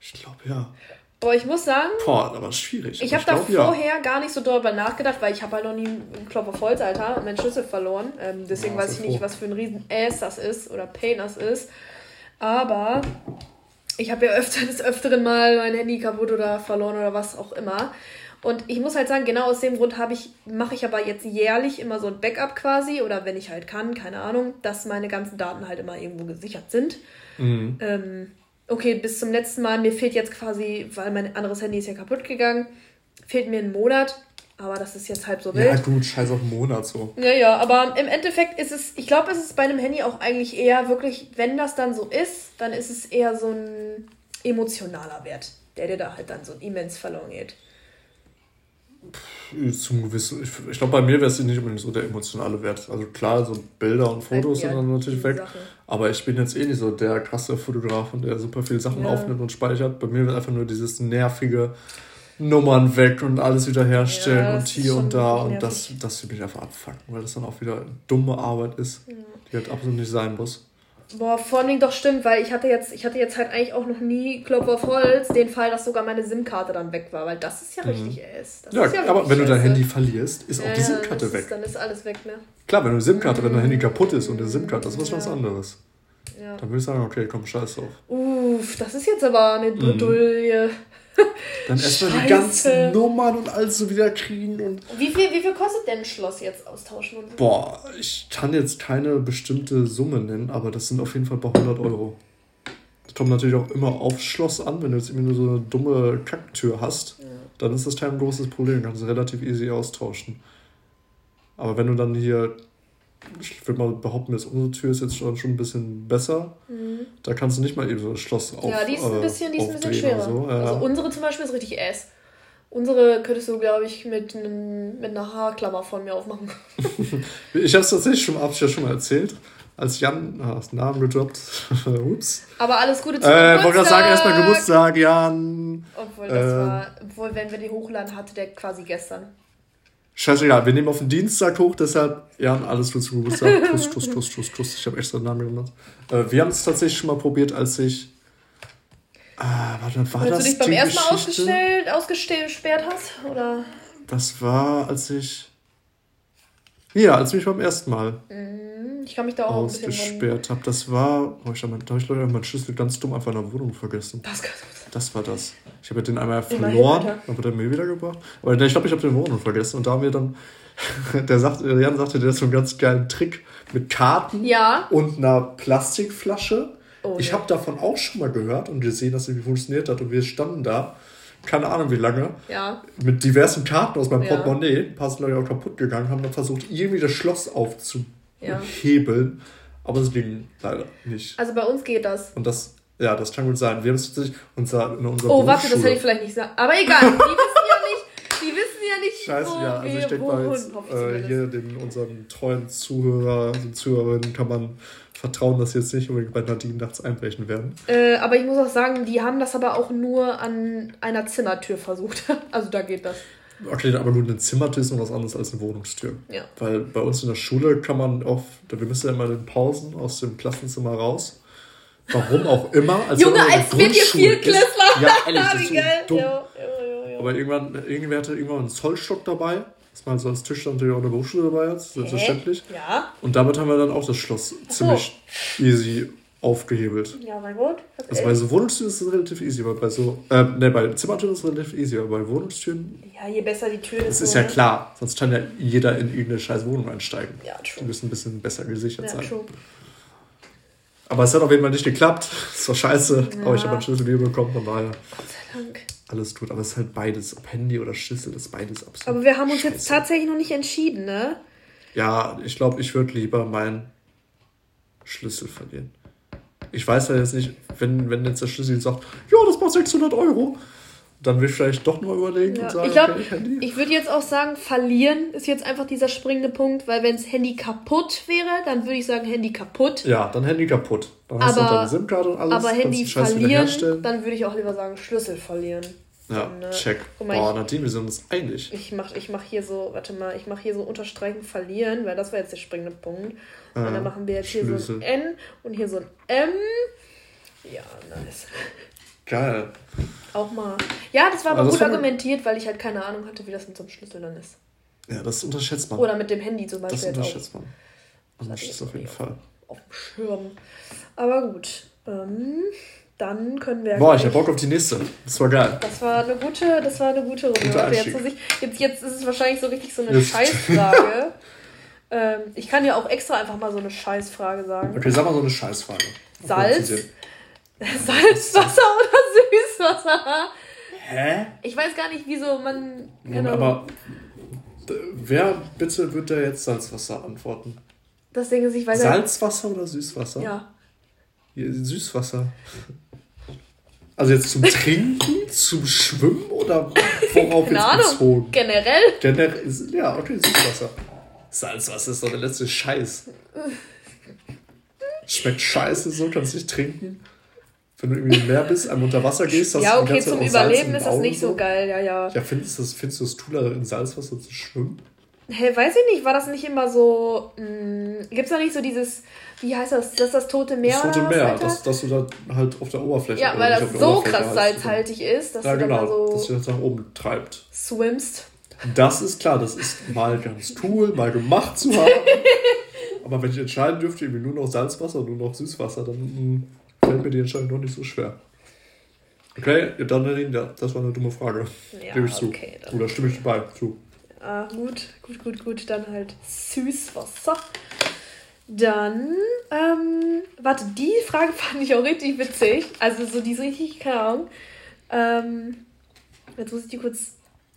Ich glaube ja. Boah, ich muss sagen. Boah, aber schwierig. Ich habe da vorher ja. gar nicht so darüber nachgedacht, weil ich habe halt noch nie einen Klopf auf Holz, Alter, meinen Schlüssel verloren. Ähm, deswegen ja, weiß ich nicht, was für ein riesen Ass das ist oder Pain das ist. Aber ich habe ja öfter des Öfteren mal mein Handy kaputt oder verloren oder was auch immer. Und ich muss halt sagen, genau aus dem Grund habe ich, mache ich aber jetzt jährlich immer so ein Backup quasi, oder wenn ich halt kann, keine Ahnung, dass meine ganzen Daten halt immer irgendwo gesichert sind. Mhm. Ähm, okay, bis zum letzten Mal, mir fehlt jetzt quasi, weil mein anderes Handy ist ja kaputt gegangen, fehlt mir ein Monat. Aber das ist jetzt halb so wild. Ja, gut, scheiß auf einen Monat so. Ja, ja, aber im Endeffekt ist es, ich glaube, es ist bei einem Handy auch eigentlich eher wirklich, wenn das dann so ist, dann ist es eher so ein emotionaler Wert, der dir da halt dann so immens verloren geht zum gewissen, ich, ich glaube, bei mir wäre es nicht unbedingt so der emotionale Wert. Also klar, so Bilder und Fotos ja, sind dann natürlich weg. Sache. Aber ich bin jetzt eh nicht so der krasse Fotograf und der super viele Sachen ja. aufnimmt und speichert. Bei mir wird einfach nur dieses nervige Nummern weg und alles wieder herstellen ja, und hier und da. Und das, das will mich einfach abfucken, weil das dann auch wieder dumme Arbeit ist, die halt absolut nicht sein muss. Boah, vor allem doch stimmt, weil ich hatte jetzt, ich hatte jetzt halt eigentlich auch noch nie Klopf auf Holz den Fall, dass sogar meine SIM-Karte dann weg war, weil das ist ja mhm. richtig. Das ja, ja aber wenn du dein Handy verlierst, ist auch die SIM-Karte weg. Ist, dann ist alles weg, ne? Klar, wenn du eine SIM-Karte, mhm. wenn dein Handy kaputt ist und eine SIM-Karte, das ist was ja. was anderes. Ja. Dann würde ich sagen, okay, komm, scheiß drauf. Uff, das ist jetzt aber eine Bredouille. Mhm. <laughs> Dann erstmal die ganzen Nummern und alles so wieder kriegen. Und wie, viel, wie viel kostet denn ein Schloss jetzt austauschen? Boah, ich kann jetzt keine bestimmte Summe nennen, aber das sind auf jeden Fall ein paar hundert Euro. Das kommt natürlich auch immer aufs Schloss an, wenn du jetzt irgendwie nur so eine dumme Kacktür hast, ja. dann ist das kein großes Problem, kannst du relativ easy austauschen. Aber wenn du dann hier ich würde mal behaupten, dass unsere Tür ist jetzt schon, schon ein bisschen besser. Mhm. Da kannst du nicht mal eben so das Schloss auf, Ja, die ist ein äh, bisschen, die ist ein bisschen schwerer. So. Ja. Also unsere zum Beispiel ist richtig ass. Unsere könntest du, glaube ich, mit, einem, mit einer Haarklammer von mir aufmachen. <laughs> ich habe es tatsächlich schon, hab's ja schon mal erzählt. Als Jan, ah, hast den Namen gedroppt. <laughs> Ups. Aber alles Gute zum Äh, wollte gerade sagen, erstmal Geburtstag. Geburtstag, Jan. Obwohl, das Ähm. war, obwohl, wenn wir die hochladen, hatte der quasi gestern. Scheißegal, wir nehmen auf den Dienstag hoch, deshalb, Jan, alles Gute zum Geburtstag. Kuss, Kuss, Kuss, Kuss, Kuss. Ich habe extra den Namen gemacht. Äh, wir haben es tatsächlich schon mal probiert, als ich. Ah, warte, war Als das du dich beim ersten Mal ausgestellt, ausgesperrt hast? Oder? Das war, als ich. Ja, als ich mich beim ersten Mal Hm, Ich kann mich da auch ausgesperrt habe. Das war. Oh, ich habe hab ich leider meinen Schlüssel ganz dumm einfach in der Wohnung vergessen. Das. Das war das. Ich habe den einmal verloren, dann wird er mir wiedergebracht. Aber ich glaube, ich habe den Wohnung vergessen. Und da haben wir dann. <laughs> Der sagt, Jan sagte, der hat so einen ganz geilen Trick mit Karten Ja. und einer Plastikflasche. Oh, ich ja. habe davon auch schon mal gehört und gesehen, dass es funktioniert hat. Und wir standen da, keine Ahnung wie lange, Ja. mit diversen Karten aus meinem Ja. Portemonnaie. Ein paar sind auch kaputt gegangen, haben dann versucht, irgendwie das Schloss Ja. aufzuhebeln. Aber es ging leider nicht. Also bei uns geht das. Und das, ja, das kann gut sein. Wir haben es tatsächlich unser, in unserer Oh, warte, das hätte ich vielleicht nicht sagen. Aber egal, die wissen ja nicht, die wissen ja nicht, Scheiße, wo ja, also wir ich denke mal jetzt, äh, hier den unseren treuen Zuhörer und Zuhörerinnen kann man vertrauen, dass sie jetzt nicht unbedingt bei Nadine nachts einbrechen werden. Äh, aber ich muss auch sagen, die haben das aber auch nur an einer Zimmertür versucht. <laughs> Also da geht das. Okay, aber gut, eine Zimmertür ist noch was anderes als eine Wohnungstür. Ja. Weil bei uns in der Schule kann man oft, wir müssen ja immer in den Pausen aus dem Klassenzimmer raus. Warum auch immer. Als Junge, in als der Grundschule ist. Viertklässler. Ja, ehrlich, das ist so dumm. Ja, ja, ja. Aber irgendwann, irgendwer hatte irgendwann einen Zollstock dabei. Das man so als Tisch natürlich auch eine Berufsschule dabei hat, selbstverständlich. Hä? Ja. Und damit haben wir dann auch das Schloss ziemlich easy aufgehebelt. Ja, mein Gott. Das Also ist bei so Wohnungstüren ist es relativ easy, aber bei so, äh, ne, bei Zimmertüren ist es relativ easy, aber bei Wohnungstüren, ja, je besser die Tür das ist. ist ja klar, sonst kann ja jeder in irgendeine scheiß Wohnung einsteigen. Ja, Die true. müssen ein bisschen besser gesichert Ja, sein. true. Aber es hat auf jeden Fall nicht geklappt. <laughs> Das war scheiße. Ja. Aber ich habe einen Schlüssel wieder bekommen, von daher Gott sei Dank. alles gut. Aber es ist halt beides, ob Handy oder Schlüssel, ist beides absolut. Aber wir haben uns jetzt scheiße. tatsächlich noch nicht entschieden, ne? Ja, ich glaube, ich würde lieber meinen Schlüssel verlieren. Ich weiß ja jetzt nicht, wenn, wenn jetzt der Schlüssel sagt, ja, das macht 600 Euro, dann will ich vielleicht doch nur überlegen Ja. und sagen, Ich glaube, okay, Handy. ich würde jetzt auch sagen, verlieren ist jetzt einfach dieser springende Punkt, weil wenn das Handy kaputt wäre, dann würde ich sagen, Handy kaputt. Ja, dann Handy kaputt. Dann hast du Aber- unter eine SIM-Karte und alles. Aber Handy verlieren, dann würde ich auch lieber sagen, Schlüssel verlieren. Ja, äh, check. guck mal, Boah, Nadine, wir sind uns einig. Ich mach, ich mach hier so, warte mal, ich mach hier so unterstreichen, verlieren, weil das war jetzt der springende Punkt. Und dann machen wir jetzt hier so ein N und hier so ein M. Ja, nice. Geil. Auch mal. Ja, das war aber Also das gut argumentiert, weil ich halt keine Ahnung hatte, wie das mit so einem Schlüssel dann ist. Ja, das unterschätzt man. Oder mit dem Handy zum das Beispiel auch unterschätzt man. Unterschätzt auf jeden Fall. auf dem Schirm. Aber gut. Ähm, dann können wir. Boah, ich hab Bock auf die nächste. Das war geil. Das war eine gute, das war eine gute Runde. Warte, jetzt, ich, jetzt, jetzt ist es wahrscheinlich so richtig so eine Jetzt. Scheißfrage. <laughs> ähm, ich kann ja auch extra einfach mal so eine Scheißfrage sagen. Okay, sag mal so eine Scheißfrage. Salz? <laughs> Salzwasser oder Süßwasser? Hä? Ich weiß gar nicht, wieso man. Ahnung. aber wer bitte wird da jetzt Salzwasser antworten? das Ding ist, ich weiß. Salzwasser oder Süßwasser? Ja, Süßwasser. Also jetzt zum Trinken, <laughs> zum Schwimmen oder worauf Keine jetzt bezogen? Generell. Generell ist, ja, okay, Süßwasser. Salzwasser ist doch der letzte Scheiß. Schmeckt scheiße, so kannst du nicht trinken. Wenn du irgendwie im Meer bist, einmal unter Wasser gehst, hast Ja, du die okay, zum Überleben ist das nicht so geil, ja, ja. Ja, findest du es findest du es cooler, in Salzwasser zu schwimmen? Hä, weiß ich nicht, war das nicht immer so. Mh, gibt's da nicht so dieses. Wie heißt das? Das ist das Tote Meer? Das Tote Meer, Alter? dass, dass du da halt auf der Oberfläche Ja, oder weil das so krass salzhaltig ist, dass Ja, du genau, dass so du das nach oben treibt. swimmst. Das ist klar, das ist mal ganz cool, mal gemacht zu haben. <laughs> Aber wenn ich entscheiden dürfte, irgendwie nur noch Salzwasser und nur noch Süßwasser, dann mh, fällt mir die Entscheidung doch nicht so schwer. Okay, dann ja, das war eine dumme Frage. Ja, Gebe ich zu. okay, dann- Oder stimme ich bei zu. Ah, gut, gut, gut, gut. Dann halt Süßwasser. Dann, ähm, warte, die Frage <laughs> fand ich auch richtig witzig. Also so die ist richtig, keine Ahnung. Ähm, jetzt muss ich die kurz.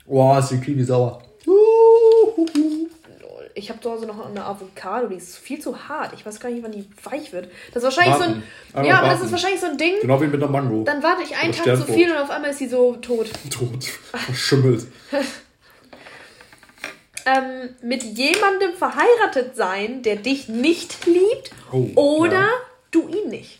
Boah, ist die Kiwi sauer. Lol. ich habe zu Hause noch eine Avocado, die ist viel zu hart. Ich weiß gar nicht, wann die weich wird. Das ist wahrscheinlich warten. so ein. ja, aber warten. das ist wahrscheinlich so ein Ding. Genau wie mit einer Mango. Dann warte ich einen Tag zu viel und auf einmal ist sie so tot. <laughs> Tot. Verschimmelt. <laughs> ähm, mit jemandem verheiratet sein, der dich nicht liebt oh, oder ja. du ihn nicht.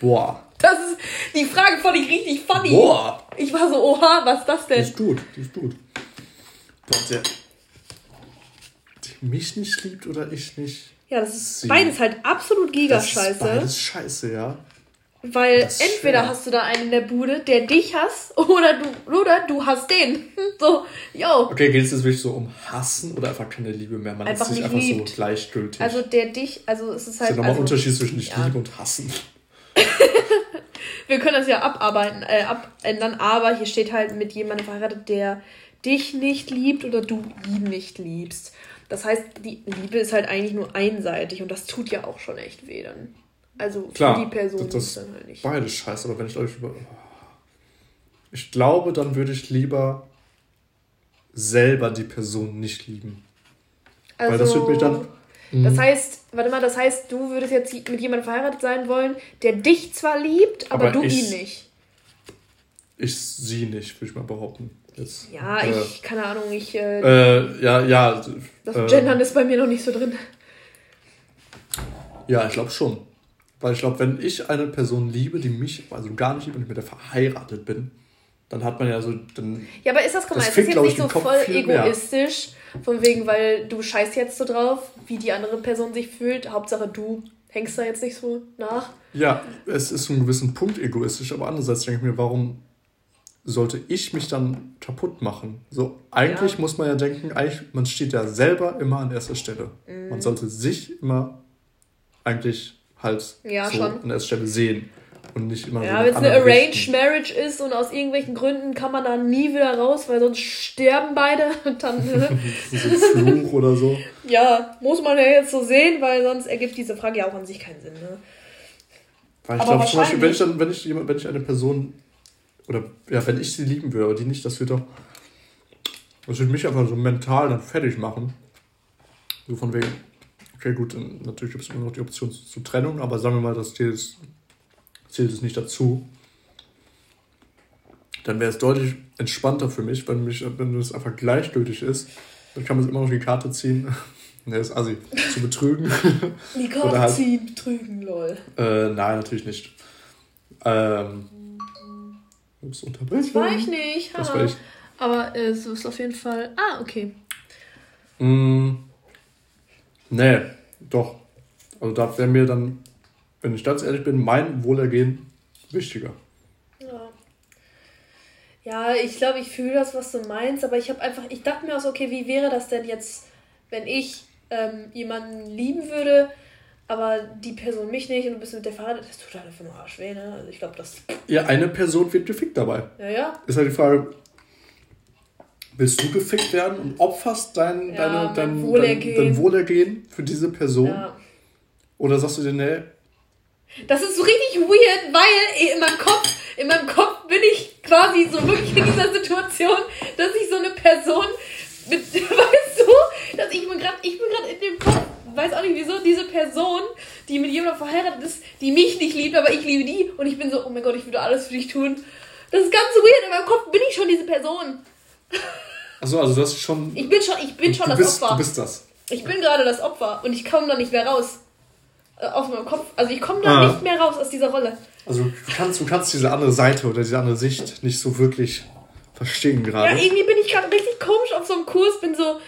Boah. Das ist die Frage fand ich richtig funny. Boah. Ich war so, oha, was ist das denn? Die ist gut, die ist gut. Boah, der, mich nicht liebt oder ich nicht. Ja, das ist sie. beides halt absolut gigascheiße. Das ist beides scheiße, ja. Weil entweder schwer. hast du da einen in der Bude, der dich hasst, <laughs> oder du, oder du hast den. <laughs> So, yo. Okay, geht es jetzt wirklich so um Hassen oder einfach keine Liebe mehr? Man einfach ist sich einfach liebt. so gleichgültig. Also der dich, also es ist halt. Es ist ja nochmal also, Unterschied zwischen nicht ja. lieben und hassen. <laughs> Wir können das ja abarbeiten, äh, abändern, aber hier steht halt mit jemandem verheiratet, der dich nicht liebt oder du ihn nicht liebst. Das heißt, die Liebe ist halt eigentlich nur einseitig und das tut ja auch schon echt weh dann. Also Klar, für die Person das, das dann halt nicht. Beides scheiße, aber wenn ich euch über. Ich glaube, dann würde ich lieber selber die Person nicht lieben. Also, Weil das würde mich dann. Das mhm. heißt, warte mal, das heißt, du würdest jetzt mit jemandem verheiratet sein wollen, der dich zwar liebt, aber, aber du ich, ihn nicht. Ich sie nicht, würde ich mal behaupten. Jetzt, ja, äh, ich, keine Ahnung, ich. Äh, äh, ja, ja. Das äh, Gendern ist bei mir noch nicht so drin. Ja, ich glaube schon. Weil ich glaube, wenn ich eine Person liebe, die mich, also gar nicht liebt und ich mit der verheiratet bin, dann hat man ja so. Dann, ja, aber ist das, guck mal, das ist das jetzt nicht so voll egoistisch? Mehr. Von wegen, weil du scheißt jetzt so drauf, wie die andere Person sich fühlt. Hauptsache du hängst da jetzt nicht so nach. Ja, es ist zu einem gewissen Punkt egoistisch, aber andererseits denke ich mir, warum sollte ich mich dann kaputt machen? So, eigentlich ja. muss man ja denken, eigentlich, man steht ja selber immer an erster Stelle. Mhm. Man sollte sich immer eigentlich halt ja, so schon. an erster Stelle sehen. Und nicht immer Ja, so wenn es eine Arranged Marriage ist und aus irgendwelchen Gründen kann man da nie wieder raus, weil sonst sterben beide <laughs> und dann. <laughs> das ist ein Fluch oder so. Ja, muss man ja jetzt so sehen, weil sonst ergibt diese Frage ja auch an sich keinen Sinn. Ne? Weil ich glaube zum Beispiel, wenn ich, dann, wenn, ich wenn ich eine Person oder ja, wenn ich sie lieben würde, aber die nicht, das wird doch. Das würde mich einfach so mental dann fertig machen. So von wegen, okay, gut, natürlich gibt es immer noch die Option zur Trennung, aber sagen wir mal, das zählt, zählt es nicht dazu. Dann wäre es deutlich entspannter für mich, wenn, mich, wenn es einfach gleichgültig ist. Dann kann man immer noch die Karte ziehen. <laughs> ne, ist assi. Zu betrügen. <laughs> Die Karte halt, ziehen, betrügen, lol. Äh, nein, natürlich nicht. Ähm, Ups, Unterbrechung. Das war ich nicht. Das war ich. Aber äh, es ist auf jeden Fall. Ah, okay. Mm, nee, doch. Also da wäre mir dann, wenn ich ganz ehrlich bin, mein Wohlergehen wichtiger. Ja. Ja, ich glaube, ich fühle das, was du meinst, aber ich habe einfach, ich dachte mir auch so, okay, wie wäre das denn jetzt, wenn ich ähm, jemanden lieben würde, aber die Person mich nicht und du bist mit der verheiratet, das tut halt einfach nur Arsch weh, ne? Also ich glaube, das. Ja, eine Person wird gefickt dabei. Ja, ja. Ist halt die Frage, willst du gefickt werden und opferst dein, ja, deine, dein, Wohlergehen. Dein, dein, Wohlergehen für diese Person? Ja. Oder sagst du dir, nee? Das ist so richtig weird, weil in meinem Kopf, in meinem Kopf bin ich quasi so wirklich in dieser Situation, dass ich so eine Person mit, <laughs> weißt du, dass ich bin gerade, ich bin gerade in dem Kopf weiß auch nicht wieso, diese Person, die mit jemandem verheiratet ist, die mich nicht liebt, aber ich liebe die. Und ich bin so, oh mein Gott, ich würde alles für dich tun. Das ist ganz weird, in meinem Kopf bin ich schon diese Person. Achso, also du hast schon. Ich bin schon, ich bin schon das bist, Opfer. Du bist das. Ich bin gerade das Opfer und ich komme da nicht mehr raus. Äh, aus meinem Kopf. Also ich komme da ah. nicht mehr raus aus dieser Rolle. Also du kannst, du kannst diese andere Seite oder diese andere Sicht nicht so wirklich verstehen gerade. Ja, irgendwie bin ich gerade richtig komisch auf so einem Kurs, bin so,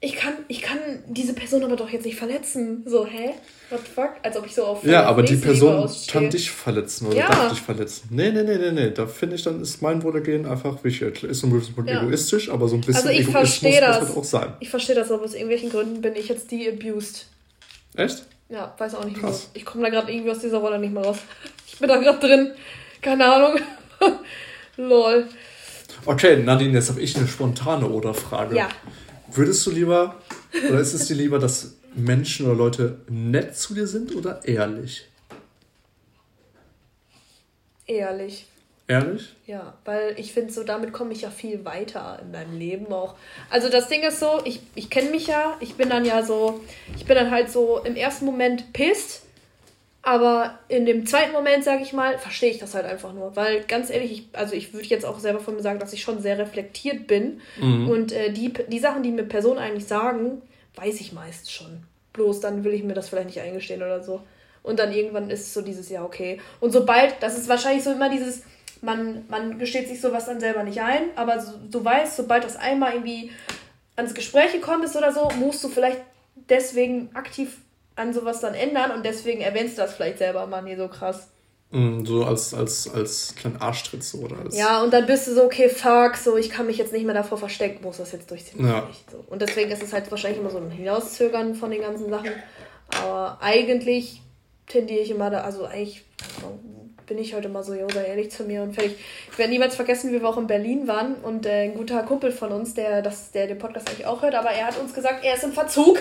ich kann, ich kann diese Person aber doch jetzt nicht verletzen. So, hä? What the fuck? Als ob ich so auf. Ja, aber die Person kann dich verletzen oder ja. darf dich verletzen. Nee, nee, nee, nee, nee. Da finde ich, dann ist mein Wohlergehen einfach wichtig. Ist ein bisschen ja. egoistisch, aber so ein bisschen also ich verstehe das. Halt auch sein. Ich verstehe das, aber aus irgendwelchen Gründen bin ich jetzt die abused. Echt? Ja, weiß auch nicht Krass. wieso. Ich komme da gerade irgendwie aus dieser Rolle nicht mehr raus. Ich bin da gerade drin. Keine Ahnung. <laughs> Lol. Okay, Nadine, jetzt habe ich eine spontane Oder-Frage. Ja. Würdest du lieber, oder ist es dir lieber, dass Menschen oder Leute nett zu dir sind oder ehrlich? Ehrlich. Ehrlich? Ja, weil ich finde, so damit komme ich ja viel weiter in meinem Leben auch. Also das Ding ist so, ich, ich kenne mich ja, ich bin dann ja so, ich bin dann halt so im ersten Moment pisst, aber in dem zweiten Moment, sage ich mal, verstehe ich das halt einfach nur. Weil ganz ehrlich, ich, also ich würde jetzt auch selber von mir sagen, dass ich schon sehr reflektiert bin. Mhm. Und äh, die, die Sachen, die mir Personen eigentlich sagen, weiß ich meist schon. Bloß dann will ich mir das vielleicht nicht eingestehen oder so. Und dann irgendwann ist es so dieses Jahr okay. Und sobald, das ist wahrscheinlich so immer dieses, man, man gesteht sich sowas dann selber nicht ein, aber so, du weißt, sobald das einmal irgendwie ans Gespräch gekommen ist oder so, musst du vielleicht deswegen aktiv an sowas dann ändern und deswegen erwähnst du das vielleicht selber mal nie so krass. Mm, so als, als, als kleinen Arschtritt so oder als. Ja, und dann bist du so, okay, fuck, so ich kann mich jetzt nicht mehr davor verstecken, muss das jetzt durchziehen. Ja. So. Und deswegen ist es halt wahrscheinlich immer so ein Hinauszögern von den ganzen Sachen. Aber eigentlich tendiere ich immer da, also eigentlich bin ich heute mal so, jo, sei ehrlich zu mir und fertig. Ich werde niemals vergessen, wie wir auch in Berlin waren und äh, ein guter Kumpel von uns, der, das, der den Podcast eigentlich auch hört, aber er hat uns gesagt, er ist im Verzug.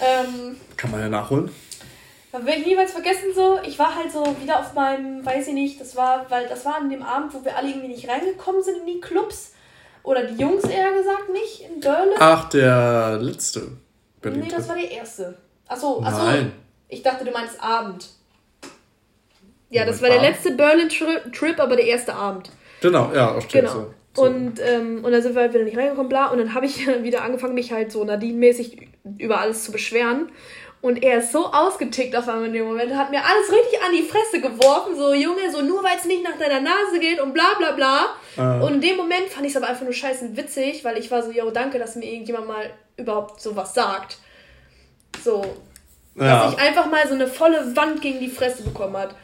Ähm, Kann man ja nachholen. Werde ich niemals vergessen so. Ich war halt so wieder auf meinem, weiß ich nicht, das war, weil das war an dem Abend, wo wir alle irgendwie nicht reingekommen sind in die Clubs. Oder die Jungs eher gesagt nicht, in Berlin. Ach, der letzte. Berlin nee, das war der erste. Achso, achso. Nein. Ich dachte, du meinst Abend. Ja, das war der letzte Berlin-Trip, aber der erste Abend. Genau, ja, auf genau. So. So. Und, ähm, und dann sind wir halt wieder nicht reingekommen, bla. Und dann habe ich <laughs> wieder angefangen, mich halt so Nadine-mäßig über alles zu beschweren. Und er ist so ausgetickt auf einmal in dem Moment, hat mir alles richtig an die Fresse geworfen. So, Junge, so nur weil es nicht nach deiner Nase geht und bla bla bla. Äh. Und in dem Moment fand ich es aber einfach nur scheiße witzig, weil ich war so, yo, danke, dass mir irgendjemand mal überhaupt sowas sagt. So. Ja. Dass ich einfach mal so eine volle Wand gegen die Fresse bekommen hat.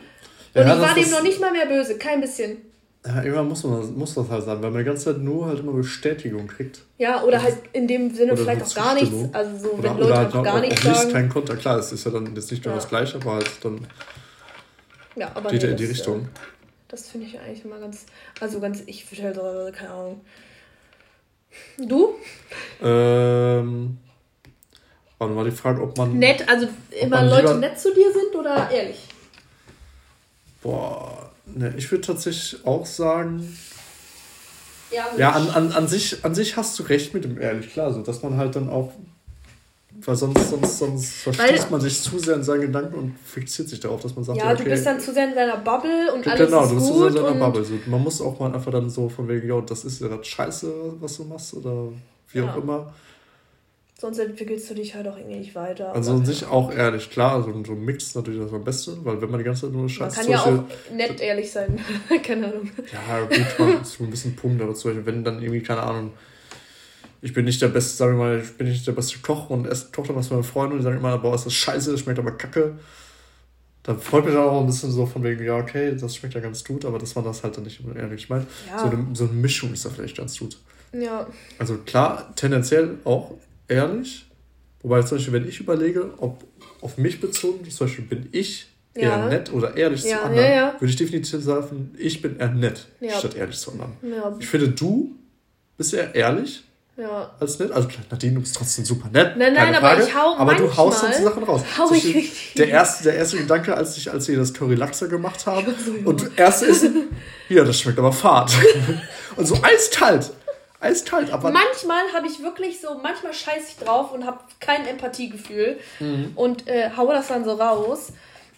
Und ja, ich war dem noch nicht mal mehr böse, kein bisschen. Ja, irgendwann muss man das, muss das halt sein, weil man die ganze Zeit nur halt immer Bestätigung kriegt. Ja, oder halt in dem Sinne vielleicht auch gar nichts. Also so, oder, wenn Leute halt auch gar nichts sagen. Nicht kein Konter, klar, es ist ja dann jetzt nicht nur ja. das Gleiche, aber halt dann ja, aber geht nee, er in die das, Richtung. Das finde ich eigentlich immer ganz, also ganz, ich würde halt, so, keine Ahnung. Du? Ähm, warte mal die Frage, ob man... Nett, also immer Leute nett zu dir sind oder ehrlich? Boah, ne, ich würde tatsächlich auch sagen. Ja, ja an, an, an, sich, an sich hast du recht mit dem ehrlich, klar, so dass man halt dann auch. Weil sonst, sonst, sonst verschließt man sich zu sehr in seinen Gedanken und fixiert sich darauf, dass man sagt, ja, okay, du bist dann zu sehr in deiner Bubble und alles genau, ist du bist zu sehr in deiner Bubble. So, man muss auch mal einfach dann so von wegen, ja, das ist ja das Scheiße, was du machst oder wie ja. auch immer. Sonst entwickelst du dich halt auch irgendwie nicht weiter. Also an sich auch ehrlich, klar, also so ein Mix ist natürlich das am besten, weil wenn man die ganze Zeit nur Scheiße... Man kann ja auch nett ehrlich sein, <laughs> keine Ahnung. Ja, gut, man ist so ein bisschen Punkt, aber zum Beispiel, wenn dann irgendwie, keine Ahnung, ich bin nicht der beste, sagen wir mal, ich bin nicht der beste Koch und esse dann was mit meinen Freunden und die sagen immer, boah, ist das scheiße, das schmeckt aber kacke. Da freut mich auch ein bisschen so von wegen, ja, okay, das schmeckt ja ganz gut, aber dass man das halt dann nicht ehrlich meint. Ja. So, eine, so eine Mischung ist da vielleicht ganz gut. Ja. Also klar, tendenziell auch ehrlich. Wobei zum Beispiel, wenn ich überlege, ob auf mich bezogen, zum Beispiel bin ich eher ja. nett oder ehrlich ja, zu anderen, ja, würde ich definitiv sagen, ich bin eher nett, statt ehrlich zu anderen. Ich finde, du bist eher ehrlich als nett. Also Nadine, du bist trotzdem super nett. Nein, nein, aber Frage, ich hau Aber du haust sonst Sachen raus. Hau ich der, erste, der erste Gedanke, als ich, als wir das Curry Lachser gemacht haben, <laughs> und erste ist, ja, das schmeckt aber fad. <laughs> und so eiskalt. Eiskalt, aber. Manchmal habe ich wirklich so, manchmal scheiße ich drauf und habe kein Empathiegefühl mhm. und äh, haue das dann so raus.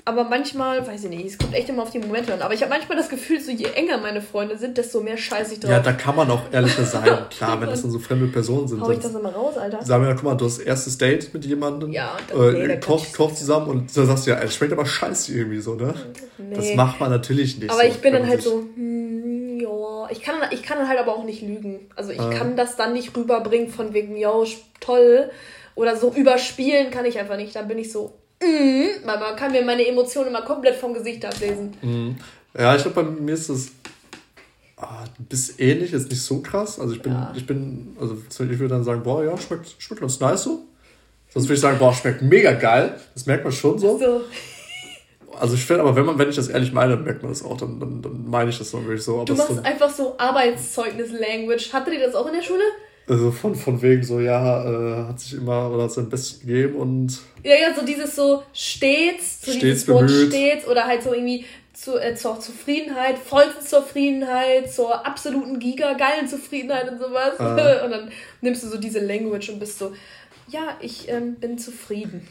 Aber manchmal, weiß ich nicht, es kommt echt immer auf die Momente an. Aber ich habe manchmal das Gefühl, so je enger meine Freunde sind, desto mehr scheiße ich drauf. Ja, da kann man auch ehrlicher sein. <laughs> Klar, wenn das dann so fremde Personen sind. Hau ich das immer raus, Alter. Sagen wir, guck mal, du hast erstes Date mit jemandem, ja, äh, nee, kocht, kocht zusammen und dann sagst du ja, es schmeckt aber scheiße irgendwie so, ne? Nee. Das macht man natürlich nicht. Aber so, ich bin dann halt so, hm, ich kann, ich kann dann halt aber auch nicht lügen. Also ich äh. kann das dann nicht rüberbringen von wegen, yo, toll. Oder so überspielen kann ich einfach nicht. Dann bin ich so, weil man kann mir meine Emotionen immer komplett vom Gesicht ablesen. Mhm. Ja, ich glaube, bei mir ist das ah, bisschen ähnlich, ist nicht so krass. Also ich bin, ja. ich bin, also ich würde dann sagen, boah, ja, schmeckt, schmeckt ganz nice so. Sonst würde ich sagen, boah, schmeckt mega geil. Das merkt man schon so. so. Also ich finde, aber wenn man, wenn ich das ehrlich meine, merkt man das auch, dann, dann, dann meine ich das dann wirklich so. Aber du machst einfach so Arbeitszeugnis-Language. Hattet ihr das auch in der Schule? Also von, von wegen so, ja, äh, hat sich immer oder hat sein Bestes gegeben und. Ja, ja, so dieses so stets, so stets dieses Wort stets oder halt so irgendwie, zu, äh, zur Zufriedenheit, vollsten Zufriedenheit, zur absoluten gigageilen Zufriedenheit und sowas. Ah. <laughs> Und dann nimmst du so diese Language und bist so, ja, ich ähm, bin zufrieden.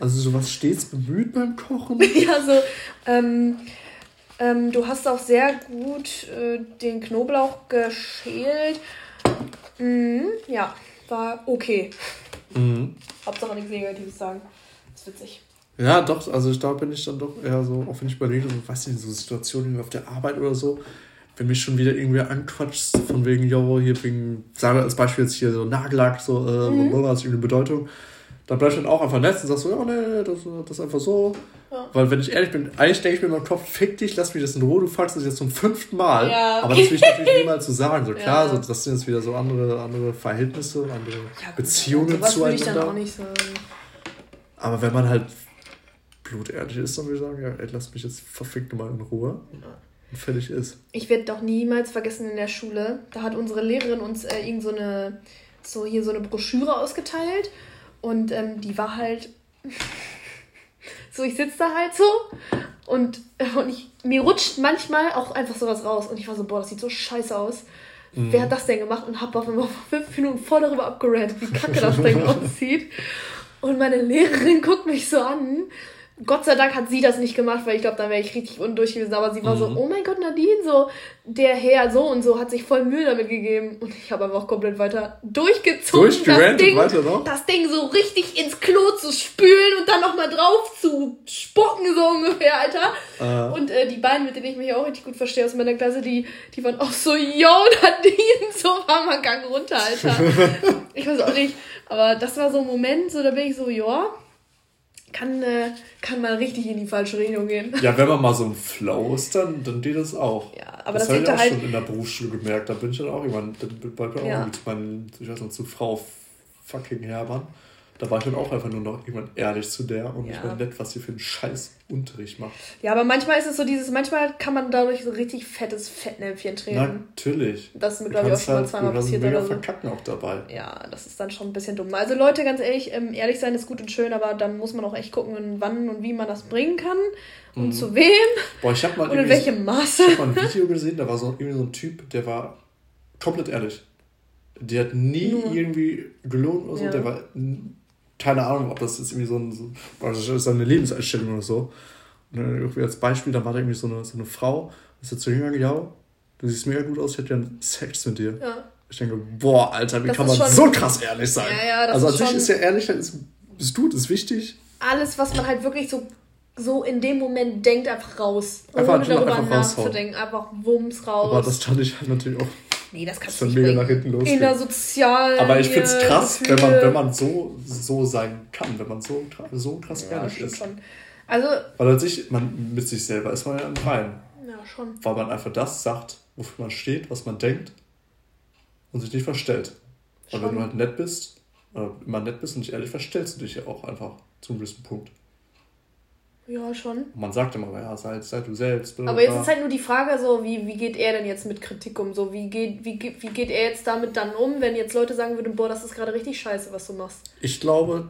Also sowas stets bemüht beim Kochen? <laughs> ja, so, ähm, ähm, du hast auch sehr gut äh, den Knoblauch geschält. Mhm, ja, war okay. Mhm. Hauptsache nichts Negatives sagen. Das ist witzig. Ja, doch, also da bin ich dann doch eher so, auch wenn ich überlege, so, weiß nicht, so Situationen irgendwie auf der Arbeit oder so, wenn mich schon wieder irgendwer anquatscht, von wegen, yo, hier wegen, sagen wir als Beispiel jetzt hier so Nagellack, so, äh, Mhm. mhm. hat irgendeine Bedeutung, dann bleib ich dann auch einfach nett und sag so, ja, nee, das, das ist einfach so. Ja. Weil, wenn ich ehrlich bin, eigentlich denke ich mir in meinem Kopf, fick dich, lass mich das in Ruhe, du fragst das jetzt zum fünften Mal. Ja. Aber das will ich natürlich niemals so sagen. So <laughs> klar, Ja. so, das sind jetzt wieder so andere, andere Verhältnisse, andere Ja, Beziehungen sowas würde ich zueinander. dann auch nicht sagen. Aber wenn man halt blutehrlich ist, dann würde ich sagen, ja, ey, lass mich jetzt verfickt mal in Ruhe. Und fertig ist. Ich werde doch niemals vergessen in der Schule, da hat unsere Lehrerin uns äh, irgend so eine, so hier so eine Broschüre ausgeteilt und ähm, die war halt, <laughs> so ich sitze da halt so und, äh, und ich, mir rutscht manchmal auch einfach sowas raus und ich war so, boah, das sieht so scheiße aus. Wer hat das denn gemacht? Und hab auf einmal fünf Minuten voll darüber abgerannt, wie kacke das Ding <laughs> aussieht. Und meine Lehrerin guckt mich so an. Gott sei Dank hat sie das nicht gemacht, weil ich glaube, dann wäre ich richtig undurch gewesen. Aber sie war so, oh mein Gott, Nadine, so, der Herr so und so hat sich voll Mühe damit gegeben. Und ich habe einfach komplett weiter durchgezogen. Das Ding, das Ding so richtig ins Klo zu spülen und dann nochmal drauf zu spucken, so ungefähr, Alter. Äh, Und äh, die beiden, mit denen ich mich auch richtig gut verstehe aus meiner Klasse, die, die waren auch so, yo, <laughs> Nadine, so war mal Gang runter, Alter. <laughs> ich weiß auch nicht, aber das war so ein Moment, so da bin ich so, ja, kann, äh, kann mal richtig in die falsche Richtung gehen. ja, wenn man mal so im Flow ist, dann, dann geht das auch. Ja, aber das habe ich auch halt- schon in der Berufsschule gemerkt. Da bin ich dann auch irgendwann, dann bin ich auch Ja. mit meinen, ich weiß noch, zu Frau fucking Hermann. Da war ich dann auch einfach nur noch irgendwann ehrlich zu der und nicht Ja. mehr nett, was sie für einen scheiß Unterricht macht. Ja, aber manchmal ist es so dieses, manchmal kann man dadurch so richtig fettes Fettnäpfchen treten. Natürlich. Das ist mir, glaube ich, auch schon mal halt- zweimal passiert mega oder so. verkacken auch dabei. Ja, das ist dann schon ein bisschen dumm. Also Leute, ganz ehrlich, ähm, ehrlich sein ist gut und schön, aber dann muss man auch echt gucken, wann und wie man das bringen kann und Mhm. zu wem Boah, ich habe mal, und in welchem Maße. ich hab mal ein Video gesehen, da war so irgendwie so ein Typ, der war komplett ehrlich. Der hat nie Nur. irgendwie gelogen oder so. Ja. Der war, keine Ahnung, ob das jetzt irgendwie so, ein, so das ist eine Lebenseinstellung oder so. Und dann irgendwie als Beispiel, da war da irgendwie so eine, so eine Frau, ist jetzt zu ihm gegangen, ja, du siehst mega gut aus, ich hätte gerne Sex mit dir. Ja. Ich denke, boah, Alter, wie Das kann man so krass ehrlich sein? Ja, ja, das also an sich ist ja Ehrlichkeit, ist, ist gut, ist wichtig. Alles, was man halt wirklich so, so in dem Moment denkt, einfach raus. Einfach- ohne darüber raushauen. nachzudenken. Einfach Wumms raus. Aber das stand ich halt natürlich auch. Nee, das kannst du nicht mega nach hinten losgehen. In der Sozial. Aber ich finde es hier, krass, wenn man, wenn man so, so sein kann, wenn man so, so krass Ja, ehrlich ist. schon. Also, Weil an sich, man mit sich selber ist man ja im Reinen. ja, schon. Weil man einfach das sagt, wofür man steht, was man denkt und sich nicht verstellt. Weil wenn Schon. du halt nett bist, oder immer nett bist und nicht ehrlich, verstellst du dich ja auch einfach zu einem gewissen Punkt. Ja, schon. Und man sagt immer, ja, sei, sei du selbst. bla, bla, Aber jetzt ist halt nur die Frage so, wie, wie geht er denn jetzt mit Kritik um? So, wie geht, wie, geht- wie geht er jetzt damit dann um, wenn jetzt Leute sagen würden, boah, das ist gerade richtig scheiße, was du machst? Ich glaube,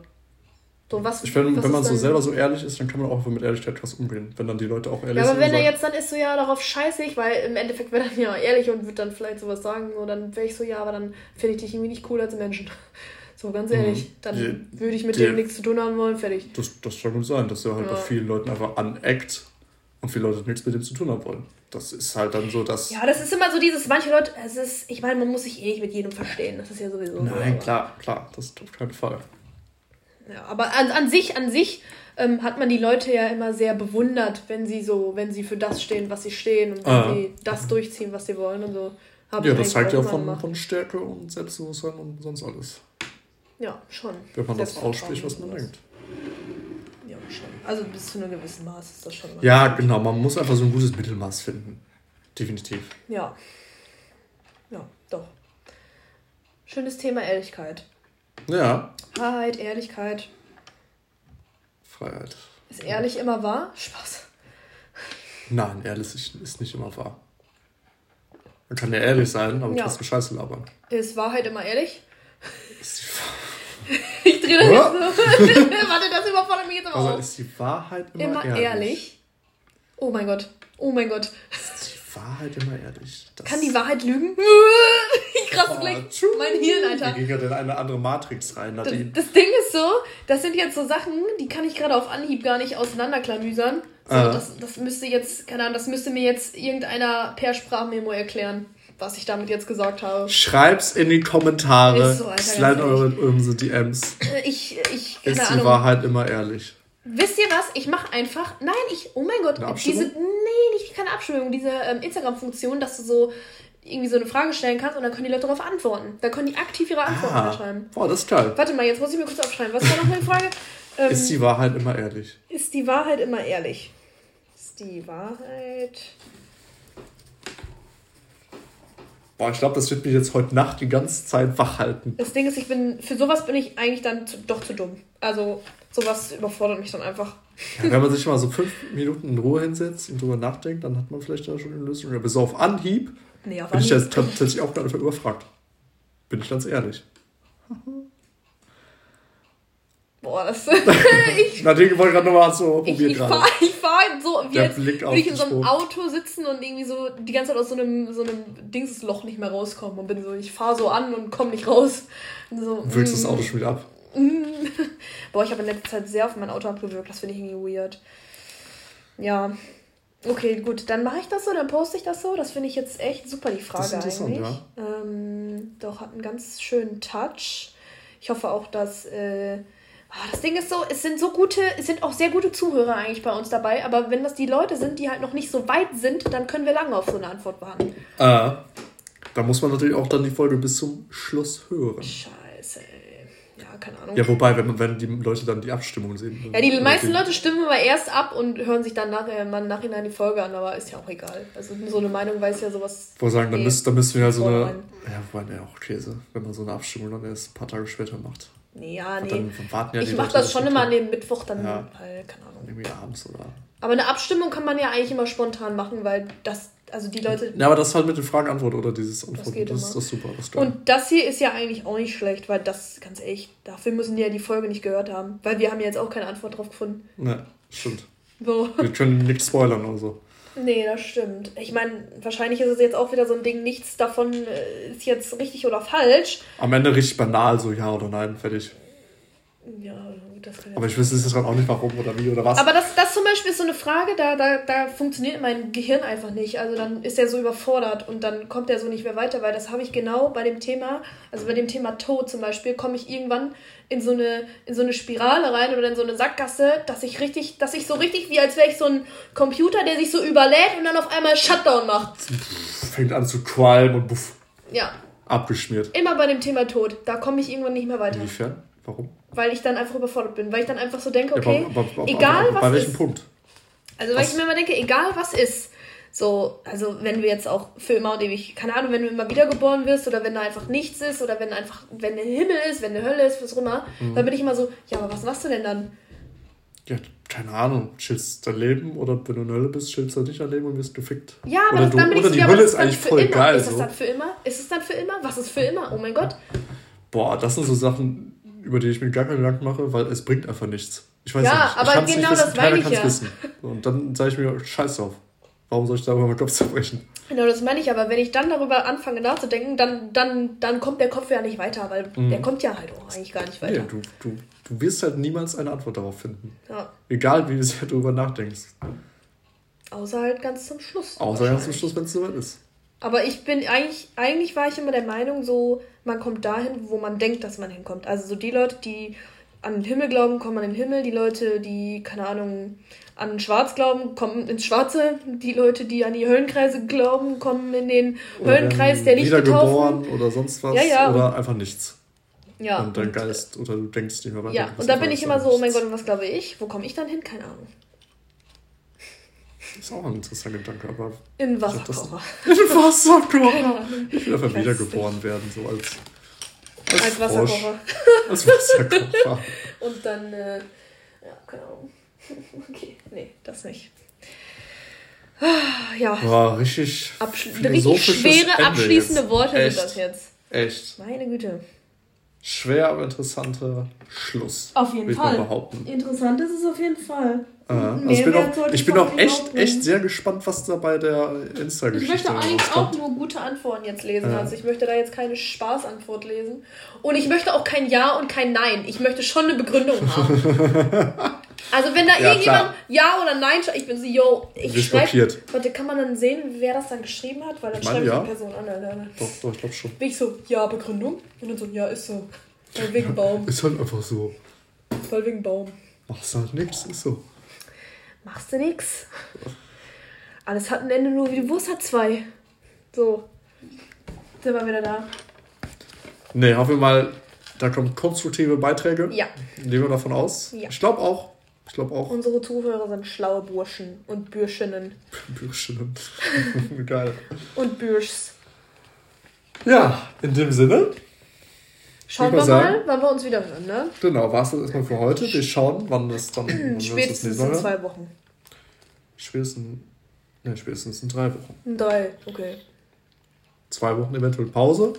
So, was, ich finde, wenn man so selber so ehrlich ist, dann kann man auch mit Ehrlichkeit was umgehen. Wenn dann die Leute auch ehrlich Ja, aber sind. wenn und er jetzt dann ist so, ja, darauf scheiße ich, weil im Endeffekt wäre dann ja ehrlich und würde dann vielleicht sowas sagen, so, dann wäre ich so, ja, aber dann finde ich dich irgendwie nicht cool als Menschen. So, ganz ehrlich, dann Die- würde ich mit die- dem nichts zu tun haben wollen, fertig. Das, das kann gut sein, dass er halt Ja. bei vielen Leuten einfach aneckt und viele Leute nichts mit dem zu tun haben wollen. Das ist halt dann so, dass. Ja, das ist immer so dieses, manche Leute, es ist, ich meine, man muss sich eh nicht mit jedem verstehen, das ist ja sowieso so. Nein, aber- klar, klar, das auf keinen Fall. Ja, aber an, an sich, an sich ähm, hat man die Leute ja immer sehr bewundert, wenn sie so, wenn sie für das stehen, was sie stehen und wenn Ah. sie das durchziehen, was sie wollen und so. Hab Ja, das zeigt ja von, von Stärke und Selbstbewusstsein und sonst alles. Ja, schon. Wenn man das ausspricht, was man denkt. Ja, schon. Also bis zu einem gewissen Maß ist das schon. Ja, genau, man muss einfach so ein gutes Mittelmaß finden. Definitiv. Ja. Ja, doch. Schönes Thema Ehrlichkeit. Ja, Wahrheit, Ehrlichkeit. Freiheit. Ist ehrlich immer wahr? Spaß. Nein, ehrlich ist, nicht immer wahr. Man kann ja ehrlich sein, aber Ja. trotzdem Scheiße labern. Ist Wahrheit immer ehrlich? Ist die, <laughs> Ich drehe das Ja. jetzt so. <laughs> Warte, das überfordert mich jetzt aber also auch. ist die Wahrheit immer, Immer ehrlich. Oh mein Gott. Oh mein Gott. Die Wahrheit immer ehrlich. Das Kann die Wahrheit lügen? <laughs> Ich raste Oh, gleich tschu. mein Hirn, Alter. Gehen ja in eine andere Matrix rein, Das, Nadine. das Ding ist so, das sind jetzt so Sachen, die kann ich gerade auf Anhieb gar nicht auseinanderklamüsern. So, Ah. das, das müsste jetzt, keine Ahnung, das müsste mir jetzt irgendeiner per Sprachmemo erklären, was ich damit jetzt gesagt habe. Schreib's in die Kommentare. Ist so, Alter, Slide eure unsere DMs. Ich, ich, keine Ist die Ahnung. Wahrheit immer ehrlich? Wisst ihr was? Ich mache einfach. Nein, ich. Oh mein Gott. Diese. Nee, nicht keine Abstimmung. Diese ähm, Instagram-Funktion, dass du so irgendwie so eine Frage stellen kannst und dann können die Leute darauf antworten. Da können die aktiv ihre Antworten Ah, schreiben. boah, das ist geil. Warte mal, jetzt muss ich mir kurz aufschreiben. Was war noch meine Frage? Ähm, <laughs> Ist die Wahrheit immer ehrlich? ist die Wahrheit immer ehrlich? Ist die Wahrheit. Boah, ich glaube, das wird mich jetzt heute Nacht die ganze Zeit wach halten. Das Ding ist, ich bin. Für sowas bin ich eigentlich dann zu, doch zu dumm. Also, sowas überfordert mich dann einfach. Ja, wenn man sich mal so fünf Minuten in Ruhe hinsetzt und drüber nachdenkt, dann hat man vielleicht da schon eine Lösung. Aber so auf Anhieb Nee, auf bin ich Anhieb. jetzt tatsächlich auch gerade überfragt. Bin ich ganz ehrlich. Boah, das. <laughs> ich Nadine wollte gerade nochmal so Ich, probiert ich gerade. ich fahr so, wie als würde ich in so einem. Auto sitzen und irgendwie so die ganze Zeit aus so einem, so einem Dingsloch nicht mehr rauskommen und bin so, ich fahre so an und komme nicht raus. Und so, Willst du das mm, Auto schon wieder ab? <laughs> Boah, ich habe in letzter Zeit sehr auf mein Auto abgewürgt, das finde ich irgendwie weird. Ja. Okay, gut, dann mache ich das so, dann poste ich das so. Das finde ich jetzt echt super, die Frage ist interessant, eigentlich. Ähm, doch, hat einen ganz schönen Touch. Ich hoffe auch, dass. Äh, das Ding ist so, es sind so gute, es sind auch sehr gute Zuhörer eigentlich bei uns dabei, aber wenn das die Leute sind, die halt noch nicht so weit sind, dann können wir lange auf so eine Antwort warten. Äh, da muss man natürlich auch dann die Folge bis zum Schluss hören. Scheiße, ey. Ja, keine Ahnung. Ja, wobei, wenn, man- wenn die Leute dann die Abstimmung sehen. Ja, die meisten Leute stimmen aber erst ab und hören sich dann nachher mal im Nachhinein die Folge an, aber ist ja auch egal. Also so eine Meinung weiß ja sowas. Wo sagen, dann, Nee. müsst, dann müssen wir ja so eine. Ja, wobei, ne, auch Käse, wenn man so eine Abstimmung dann erst ein paar Tage später macht. Nee, ja, nee. Dann warten ja ich mache das schon immer an dem Mittwoch dann, Ja. weil, keine Ahnung. Irgendwie abends oder. Aber eine Abstimmung kann man ja eigentlich immer spontan machen, weil das, also die Leute. Ja, aber das halt mit den Fragen-Antwort oder dieses Antworten, geht das, immer. ist das ist super. Das ist geil. Und das hier ist ja eigentlich auch nicht schlecht, weil das, ganz ehrlich, dafür müssen die ja die Folge nicht gehört haben. Weil wir haben ja jetzt auch keine Antwort drauf gefunden. Ne, stimmt. So. Wir können nichts spoilern oder so. Nee, das stimmt. Ich meine, wahrscheinlich ist es jetzt auch wieder so ein Ding, nichts davon äh, ist jetzt richtig oder falsch. Am Ende richtig banal, so ja oder nein, fertig. Ja, das kann Aber ich wüsste jetzt gerade auch nicht, warum oder wie oder was. Aber das, das zum Beispiel ist so eine Frage, da, da, da funktioniert mein Gehirn einfach nicht. Also dann ist er so überfordert und dann kommt er so nicht mehr weiter, weil das habe ich genau bei dem Thema, also bei dem Thema Tod zum Beispiel, komme ich irgendwann in so eine, in so eine Spirale rein oder in so eine Sackgasse, dass ich richtig, dass ich so richtig, wie als wäre ich so ein Computer, der sich so überlädt und dann auf einmal Shutdown macht. Fängt an zu qualmen und buff, Ja, abgeschmiert. immer bei dem Thema Tod. Da komme ich irgendwann nicht mehr weiter. Inwiefern? Warum? Weil ich dann einfach überfordert bin. Weil ich dann einfach so denke, Ja, okay, aber, aber, aber, egal aber, was Bei welchem ist. Punkt? Also weil Was? ich mir immer denke, egal was ist, so, also wenn du jetzt auch für immer und ewig, keine Ahnung, wenn du immer wiedergeboren wirst oder wenn da einfach nichts ist oder wenn einfach, wenn der Himmel ist, wenn eine Hölle ist, was auch immer, Mhm. dann bin ich immer so, ja, aber was machst du denn dann? Ja, keine Ahnung. Chillst dein Leben oder wenn du in der Hölle bist, chillst du nicht dein Leben und wirst gefickt. Ja, aber oder das, du, dann bin oder ich die ja, aber Hölle das ist eigentlich voll immer. geil. Ist das So. dann für immer? Ist es dann für immer? Was ist für immer? Oh mein Gott. Boah, das sind so Sachen, über die ich mir gar keine Gedanken mache, weil es bringt einfach nichts. Ich weiß Ja, ja nicht. aber ich kann's genau nicht wissen. das meine ich ja. wissen. Und dann sage ich mir, scheiß drauf. Warum soll ich darüber meinen Kopf zerbrechen? Genau, das meine ich, aber wenn ich dann darüber anfange nachzudenken, dann, dann, dann kommt der Kopf ja nicht weiter, weil der kommt ja halt auch eigentlich gar nicht Mhm. Nee, weiter. du, du, du wirst halt niemals eine Antwort darauf finden. Ja. Egal, wie sehr du darüber nachdenkst. Außer halt ganz zum Schluss. Außer ganz zum. Schluss, wenn es soweit ist. Aber ich bin eigentlich, eigentlich war ich immer der Meinung, so, man kommt dahin, wo man denkt, dass man hinkommt. Also so die Leute, die an den Himmel glauben, kommen an den Himmel. Die Leute, die, keine Ahnung, an Schwarz glauben, kommen ins Schwarze. Die Leute, die an die Höllenkreise glauben, kommen in den Höllenkreis der Wiedergeboren Lichtgetaufen. oder sonst was. Ja, ja, oder einfach nichts. Ja, und dein Geist, oder du denkst nicht mehr weiter. ja, und da bin ich immer so, oh mein. Gott, und was glaube ich? Wo komme ich dann hin? Keine Ahnung. Ist auch ein interessanter Gedanke, aber. In Wasserkocher. Wasserkocher! <laughs> Ich will einfach wiedergeboren werden, so als. Als Frosch. Wasserkocher. Als Wasserkocher. <laughs> <laughs> Und dann, äh, ja, keine Ahnung. Okay, nee, das nicht. Ah, Ja, War richtig. Absch richtig schwere, Ende abschließende jetzt. Worte Echt? sind das jetzt. Echt. Meine Güte. Schwer, aber interessanter Schluss. Auf jeden ich Fall. Interessant ist es auf jeden Fall. Äh, also ich bin auch, ich bin auch echt, echt sehr gespannt, was da bei der Ich Insta-Geschichte möchte eigentlich auch nur gute Antworten jetzt lesen. Ja. Also ich möchte da jetzt keine Spaßantwort lesen. Und ich möchte auch kein Ja und kein Nein. Ich möchte schon eine Begründung haben. <laughs> also wenn da Ja, irgendjemand klar. Ja oder Nein schreibt, ich bin so, yo, ich schreibe... Warte, kann man dann sehen, wer das dann geschrieben hat? Weil dann Ich meine, schreibe ich ja. die Person an. Alter. Doch, doch, ich glaube schon. Bin ich so, ja, Begründung? Und dann so, ja, ist so. Weil wegen Baum. Ist halt einfach so. Weil wegen Baum. Machst halt nichts, ist so. Machst du nix. Alles hat ein Ende, nur wie die Wurst hat zwei. So. Sind wir wieder da? Nee, hoffen wir mal, da kommen konstruktive Beiträge. Ja. Gehen wir davon aus. Ja. Ich glaube auch. Ich glaube auch. Unsere Zuhörer sind schlaue Burschen und Bürschinnen. <laughs> Bürschchen. <laughs> Geil. Und Bürschs. Ja, in dem Sinne, Schauen wir würd mal, sagen- wann wir uns wieder hören, ne? genau, war es das erstmal für heute. Wir schauen, wann das dann. wann Spätestens in zwei Wochen. Spätestens. Ne, spätestens in drei Wochen. In drei, okay. Zwei Wochen eventuell Pause.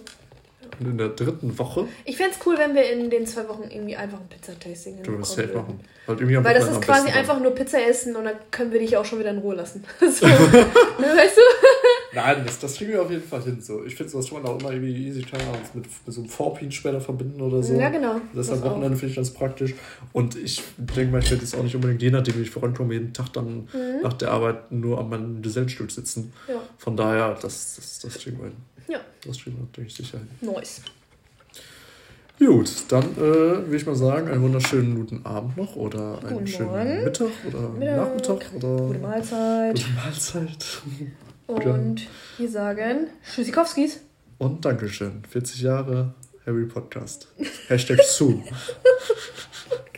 Und in der dritten Woche Ich fände es cool, wenn wir in den zwei Wochen irgendwie einfach ein Pizza-Tasting wir das hinbekommen safe machen. Halt irgendwie Weil das ist quasi einfach nur Pizza essen und dann können wir dich auch schon wieder in Ruhe lassen. <laughs> so. <laughs> ne, weißt du? Nein, das, das kriegen wir auf jeden Fall hin. So. Ich finde sowas schon mal auch immer irgendwie easy, Ahnung, mit, mit so einem Vorpin später verbinden oder so. Ja, genau. Das Das am Wochenende finde ich ganz praktisch. Und ich denke mal, ich werde jetzt auch nicht unbedingt, je nachdem, wie ich vorankomme, jeden Tag dann Mhm. nach der Arbeit nur an meinem Gesellstuhl sitzen. Ja. Von daher, das, das, das kriegen wir hin. Ja, Das kriegen wir natürlich sicher nice. Gut, dann äh, würde ich mal sagen, einen wunderschönen guten Abend noch oder einen Guten schönen Morgen. Mittag oder Mittag. Nachmittag oder Gute Mahlzeit. gute Mahlzeit. Und wir sagen Tschüssikowskis. Und Dankeschön. 40 Jahre Harry Podcast. Hashtag soon. <laughs>